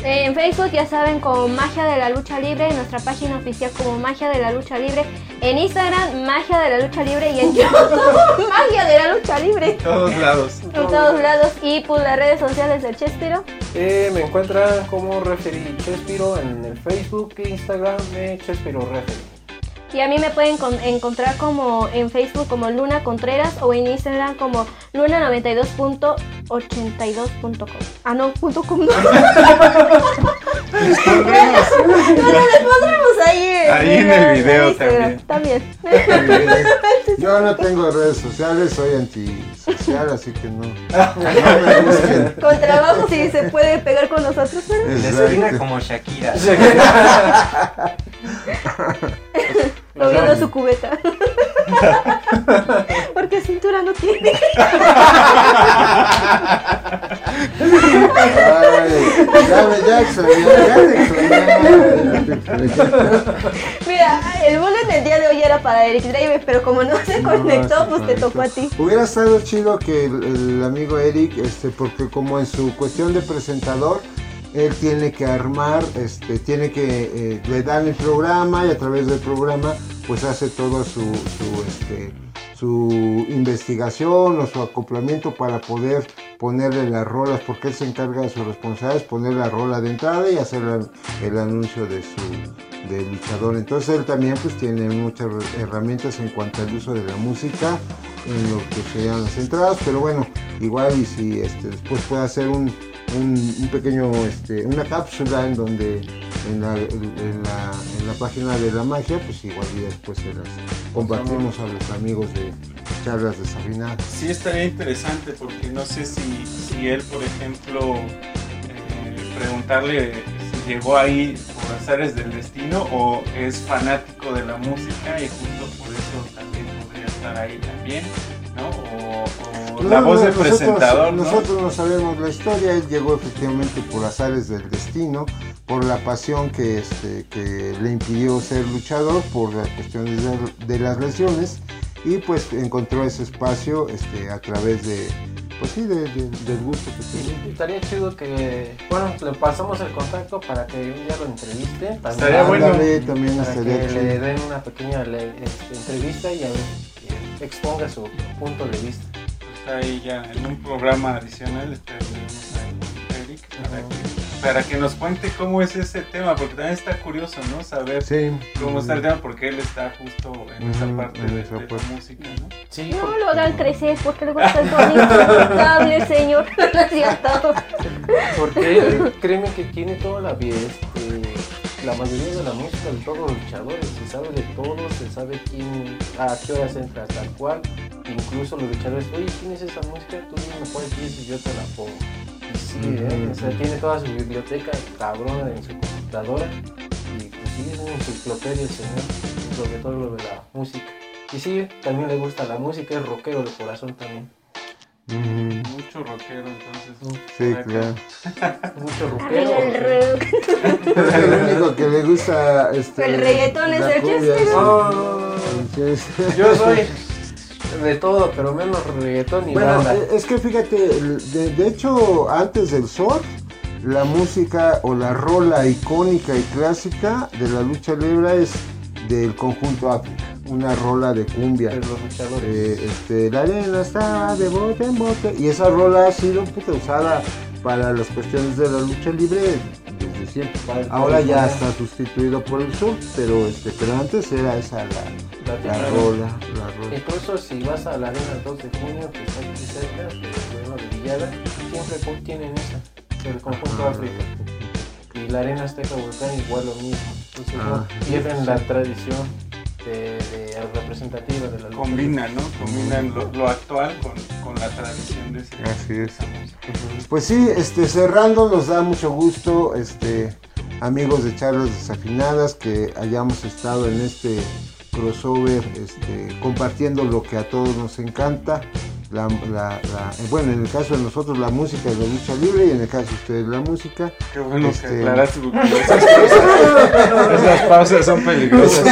En Facebook ya saben como Magia de la Lucha Libre, en nuestra página oficial como Magia de la Lucha Libre, en Instagram Magia de la Lucha Libre y en (laughs) YouTube Magia de la Lucha Libre. En todos lados. En todos lados y por las redes sociales del Chespiro. Eh, me encuentran como Referee Chespiro en el Facebook e Instagram de Chespiro Referee. Y a mí me pueden con- encontrar como en Facebook como Luna Contreras o en Instagram como luna92.82.com. Ah, no, punto com. no. Les pondremos ahí, Ahí en el video también. Yo no tengo redes sociales, soy antisocial, así que no. no. Con trabajo sí se puede pegar con nosotros, pero como Shakira. (laughs) (laughs) moviendo su cubeta. (laughs) Porque cintura no tiene. Ay, ya me, ya extrañé, ya te extrañé. Mira, el bullet del día de hoy era para Eric Driver, pero como no se conectó, pues te tocó a ti. Hubiera estado chido que el, el amigo Eric, este, porque como en su cuestión de presentador, él tiene que armar, este, tiene que, eh, le dan el programa y a través del programa, pues hace todo su, su, este, su investigación o su acoplamiento para poder ponerle las rolas, porque él se encarga de su responsabilidad, es poner la rola de entrada y hacer el, anuncio de su del luchador. Entonces él también pues tiene muchas herramientas en cuanto al uso de la música en lo que serían las entradas, pero bueno, igual y si este, después puede hacer un, un, pequeño, este, una cápsula en donde en la, en, la, página de la magia, pues igual y después se las compartimos a los amigos de charlas desafinadas. Sí, estaría interesante porque no sé si, si él, por ejemplo, eh, preguntarle si llegó ahí por azares del destino o es fanático de la música y justo por eso también podría estar ahí también, ¿no? La No, voz no, del nosotros- presentador, ¿no? Nosotros no sabemos la historia, él llegó efectivamente por azares del destino, por la pasión que, este, que le impidió ser luchador, por las cuestiones de, de las lesiones, y pues encontró ese espacio este, a través de, pues sí, de- de- del gusto que tenía. Estaría chido que, bueno, le pasamos el contacto para que un día lo entreviste. También, Estaría bueno. También Para estaría que le den una pequeña le- este, entrevista y a ver, que exponga su punto de vista. Está ahí ya en un programa adicional, con Eric para que, para que nos cuente cómo es ese tema, porque también está curioso, ¿no? Saber Sí. cómo está el tema, porque él está justo en esa parte de, esa de la música, ¿no? Sí, No porque- lo hagan crecer porque luego está insoportable, (laughs) señor. No es cierto. Porque él, créeme que tiene toda la vie- este, la mayoría de la música de todos los luchadores, se sabe de todos, se sabe quién, a qué horas entra tal cual, incluso los luchadores, oye, ¿quién es esa música? Tú dime cuál quieres y yo te la pongo. Y sí, ¿eh? o sea, tiene toda su biblioteca cabrona en su computadora y pues sí, es una enciclopedia el señor, sobre todo lo de la música. Y sí, también le gusta la música, es rockero de corazón también. Mucho rockero, entonces. Sí, claro. (laughs) Mucho rockero. el rock. Es el único que le gusta este, El reggaetón es el chiste, Yo (laughs) soy de todo, pero menos reggaetón y Bueno, banda. es que fíjate, de hecho, antes del surf, la música o la rola icónica y clásica de la lucha libre es del conjunto África, una rola de cumbia. de los luchadores. Eh, este, la arena está de bote en bote y esa rola ha sido puta, usada para las cuestiones de la lucha libre desde siempre. Ahora ya está sustituido por el sur, pero este, pero antes era esa la, La la primera. rola, la rola. Incluso si vas a la arena el 2 de junio, que está aquí cerca, de Villada, siempre tienen esa, el conjunto Ah, África. Y la arena Azteca Volcán igual lo mismo. Entonces Ah, no sí, pierden sí. la tradición de, de representativa de la lucha. Combinan, ¿no? Combinan lo, lo actual con, con la tradición de ese. Así es. esa música. Ujú. Pues sí, este, cerrando nos da mucho gusto, este, amigos de charlas desafinadas, que hayamos estado en este crossover, este, compartiendo lo que a todos nos encanta. La, la- la- eh, bueno, en el caso de nosotros la música de la lucha libre y en el caso de ustedes la música. Qué bueno Este- que aclaraste (laughs) esas pausas, esas pausas son peligrosas.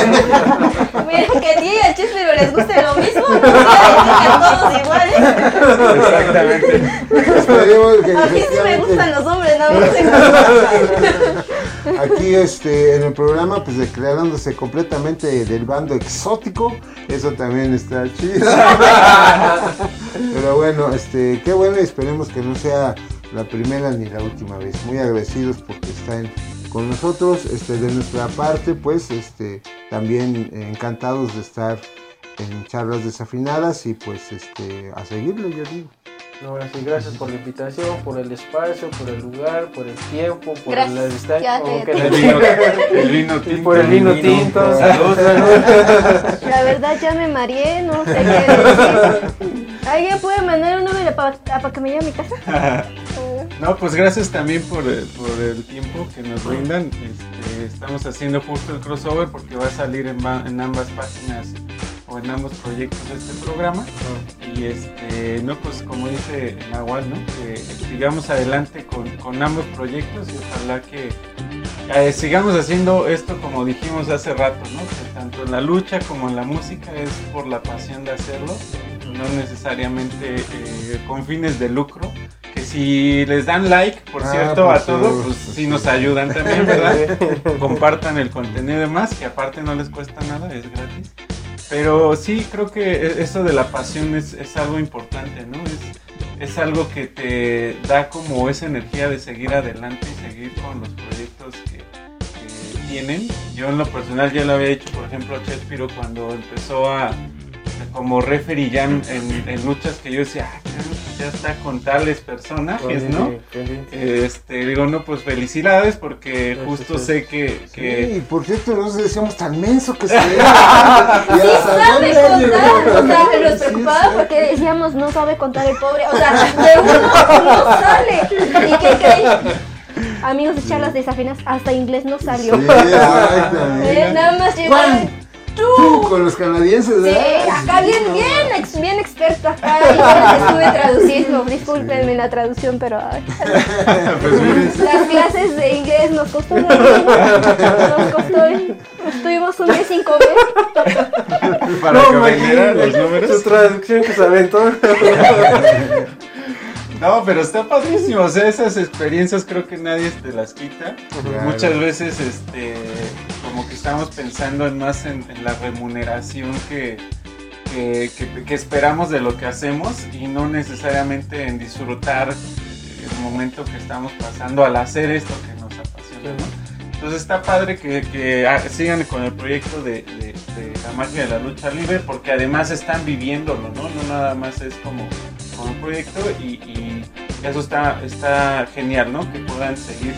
Miren que a ti y al Chespiro les guste lo mismo. a todos igual. (laughs) Exactamente. Esperemos que A mí sí me gustan los hombres, nada más. aquí este, en el programa, pues declarándose completamente del bando exótico, eso también está chido. (laughs) Pero bueno, este, qué bueno y esperemos que no sea la primera ni la última vez. Muy agradecidos porque están con nosotros. Este, de nuestra parte, pues, este, también encantados de estar en charlas desafinadas y pues este a seguirle yo digo. No, ahora sí, gracias por la invitación, por el espacio, por el lugar, por el tiempo, por Gracias. el distancia. El vino, el vino (laughs) Y tinto. por el vino el tinto. Salud. La verdad ya me mareé, no sé qué decir. ¿Alguien puede mandar un número para, para que me lleve a mi casa? No, pues gracias también por, el- por el tiempo que nos brindan. Este, estamos haciendo justo el crossover porque va a salir en, en ambas páginas o en ambos proyectos este programa. Y este, no, pues como dice Nahual, ¿no? Que sigamos adelante con, con ambos proyectos y ojalá que eh, sigamos haciendo esto como dijimos hace rato, ¿no? Que tanto en la lucha como en la música es por la pasión de hacerlo, no necesariamente eh, con fines de lucro. Que si les dan like, por Ah, cierto, pues a todo, sí, pues pues sí sí. nos ayudan también, ¿verdad? (laughs) Compartan el contenido y demás, que aparte no les cuesta nada, es gratis. Pero sí, creo que e- eso de la pasión es, es algo importante, ¿no? Es, es algo que te da como esa energía de seguir adelante y seguir con los proyectos que, tienen. Yo en lo personal ya lo había hecho, por ejemplo, Chespiro cuando empezó a como referee ya en, en- en luchas que yo decía, ah, pues ya está con tales personajes, ¿no? Este, digo, no, pues felicidades porque justo sé que, que Sí, por cierto, no decíamos tan menso que (laughs) se ve. Sí sabe contar, o sea, nos preocupaba porque decíamos no sabe contar el pobre, o sea, de (laughs) uno no sale. ¿Y qué creen? Amigos de charlas desafinas, hasta inglés no salió. Sí. (laughs) Eh, nada más el- Tú con los canadienses, Sí, ¿verdad? acá bien, bien, ex- bien experto acá. Yo estuve traduciendo, discúlpenme la traducción, pero ay, (laughs) pues las clases de inglés nos costó vida, Nos costó, estuvimos un mes sin comer. para que vendieran los números. Su traducción que se aventó. (laughs) No, pero está padrísimo, o sea, esas experiencias creo que nadie te las quita. Claro. Muchas veces, este, como que estamos pensando en más en, en la remuneración que, que, que- que esperamos de lo que hacemos y no necesariamente en disfrutar el momento que estamos pasando al hacer esto que nos apasiona, ¿no? Entonces está padre que, que, ah, sigan con el proyecto de, de- de la magia de la lucha libre porque además están viviéndolo, ¿no? No nada más es como, como un proyecto y, y eso está, está genial, ¿no? Que puedan seguir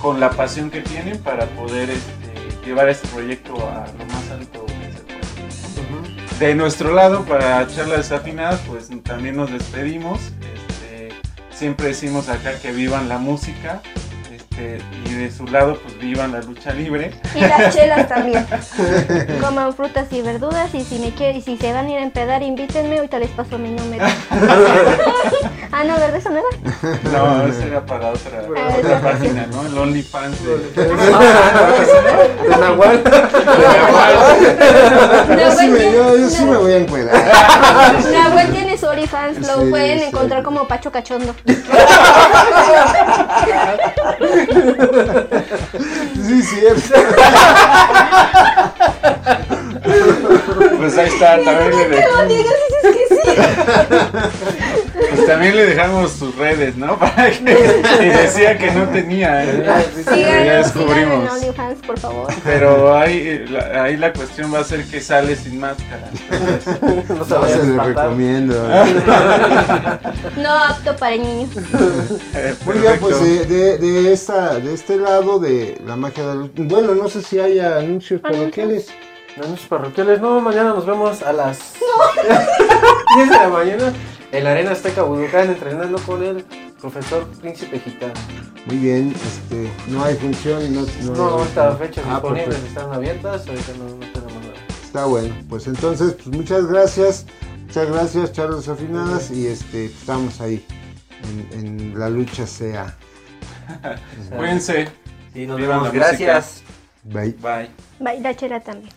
con la pasión que tienen para poder este, llevar este proyecto a lo más alto que se pueda. De nuestro lado, para charlas desafinadas, pues también nos despedimos. Este, siempre decimos acá que vivan la música este, y de su lado, pues vivan la lucha libre. Y las (laughs) chelas también. Coman frutas y verduras y si me quieren, si se van a ir a empedar, invítenme, ahorita les paso mi número. (laughs) ah, no, ¿verdad? Eso no era. No, esa era para otra, otra página, ¿no? El OnlyFans de... (laughs) De Nahual. (laughs) Yo sí me, yo, yo sí me voy a encuadrar. Nahuel tiene su OnlyFans, lo Sí, pueden sí. encontrar como Pacho Cachondo. (laughs) Sí, cierto. Pues ahí está, también le, de- No digas, dices que sí. pues también le dejamos sus redes, ¿no? (laughs) Para que... Y decía que no tenía, ¿eh? ya descubrimos. OnlyFans, por favor. Pero ahí la, ahí la cuestión va a ser que sale sin máscara. Entonces, (laughs) No se No les recomiendo. (laughs) No apto para niños. eh, Muy bien, pues de, de, de, esta, de este lado de la magia de la Bueno, no sé si haya anuncios parroquiales. Anuncios parroquiales, no, mañana nos vemos a las 10 de la mañana en la Arena Azteca Budokan entrenando con el profesor Príncipe Gitano. Muy bien, este, no hay función. No, no, No, ahorita fechas Ah, disponibles perfecto. están abiertas, ahorita no, no tenemos nada. Está bueno, pues entonces, pues muchas gracias. Muchas gracias, charlas afinadas. Y este, estamos ahí. En, en la lucha sea. Cuídense. Sí, nos Viva vemos. música. Gracias. Bye. Bye. Bye, la chela también.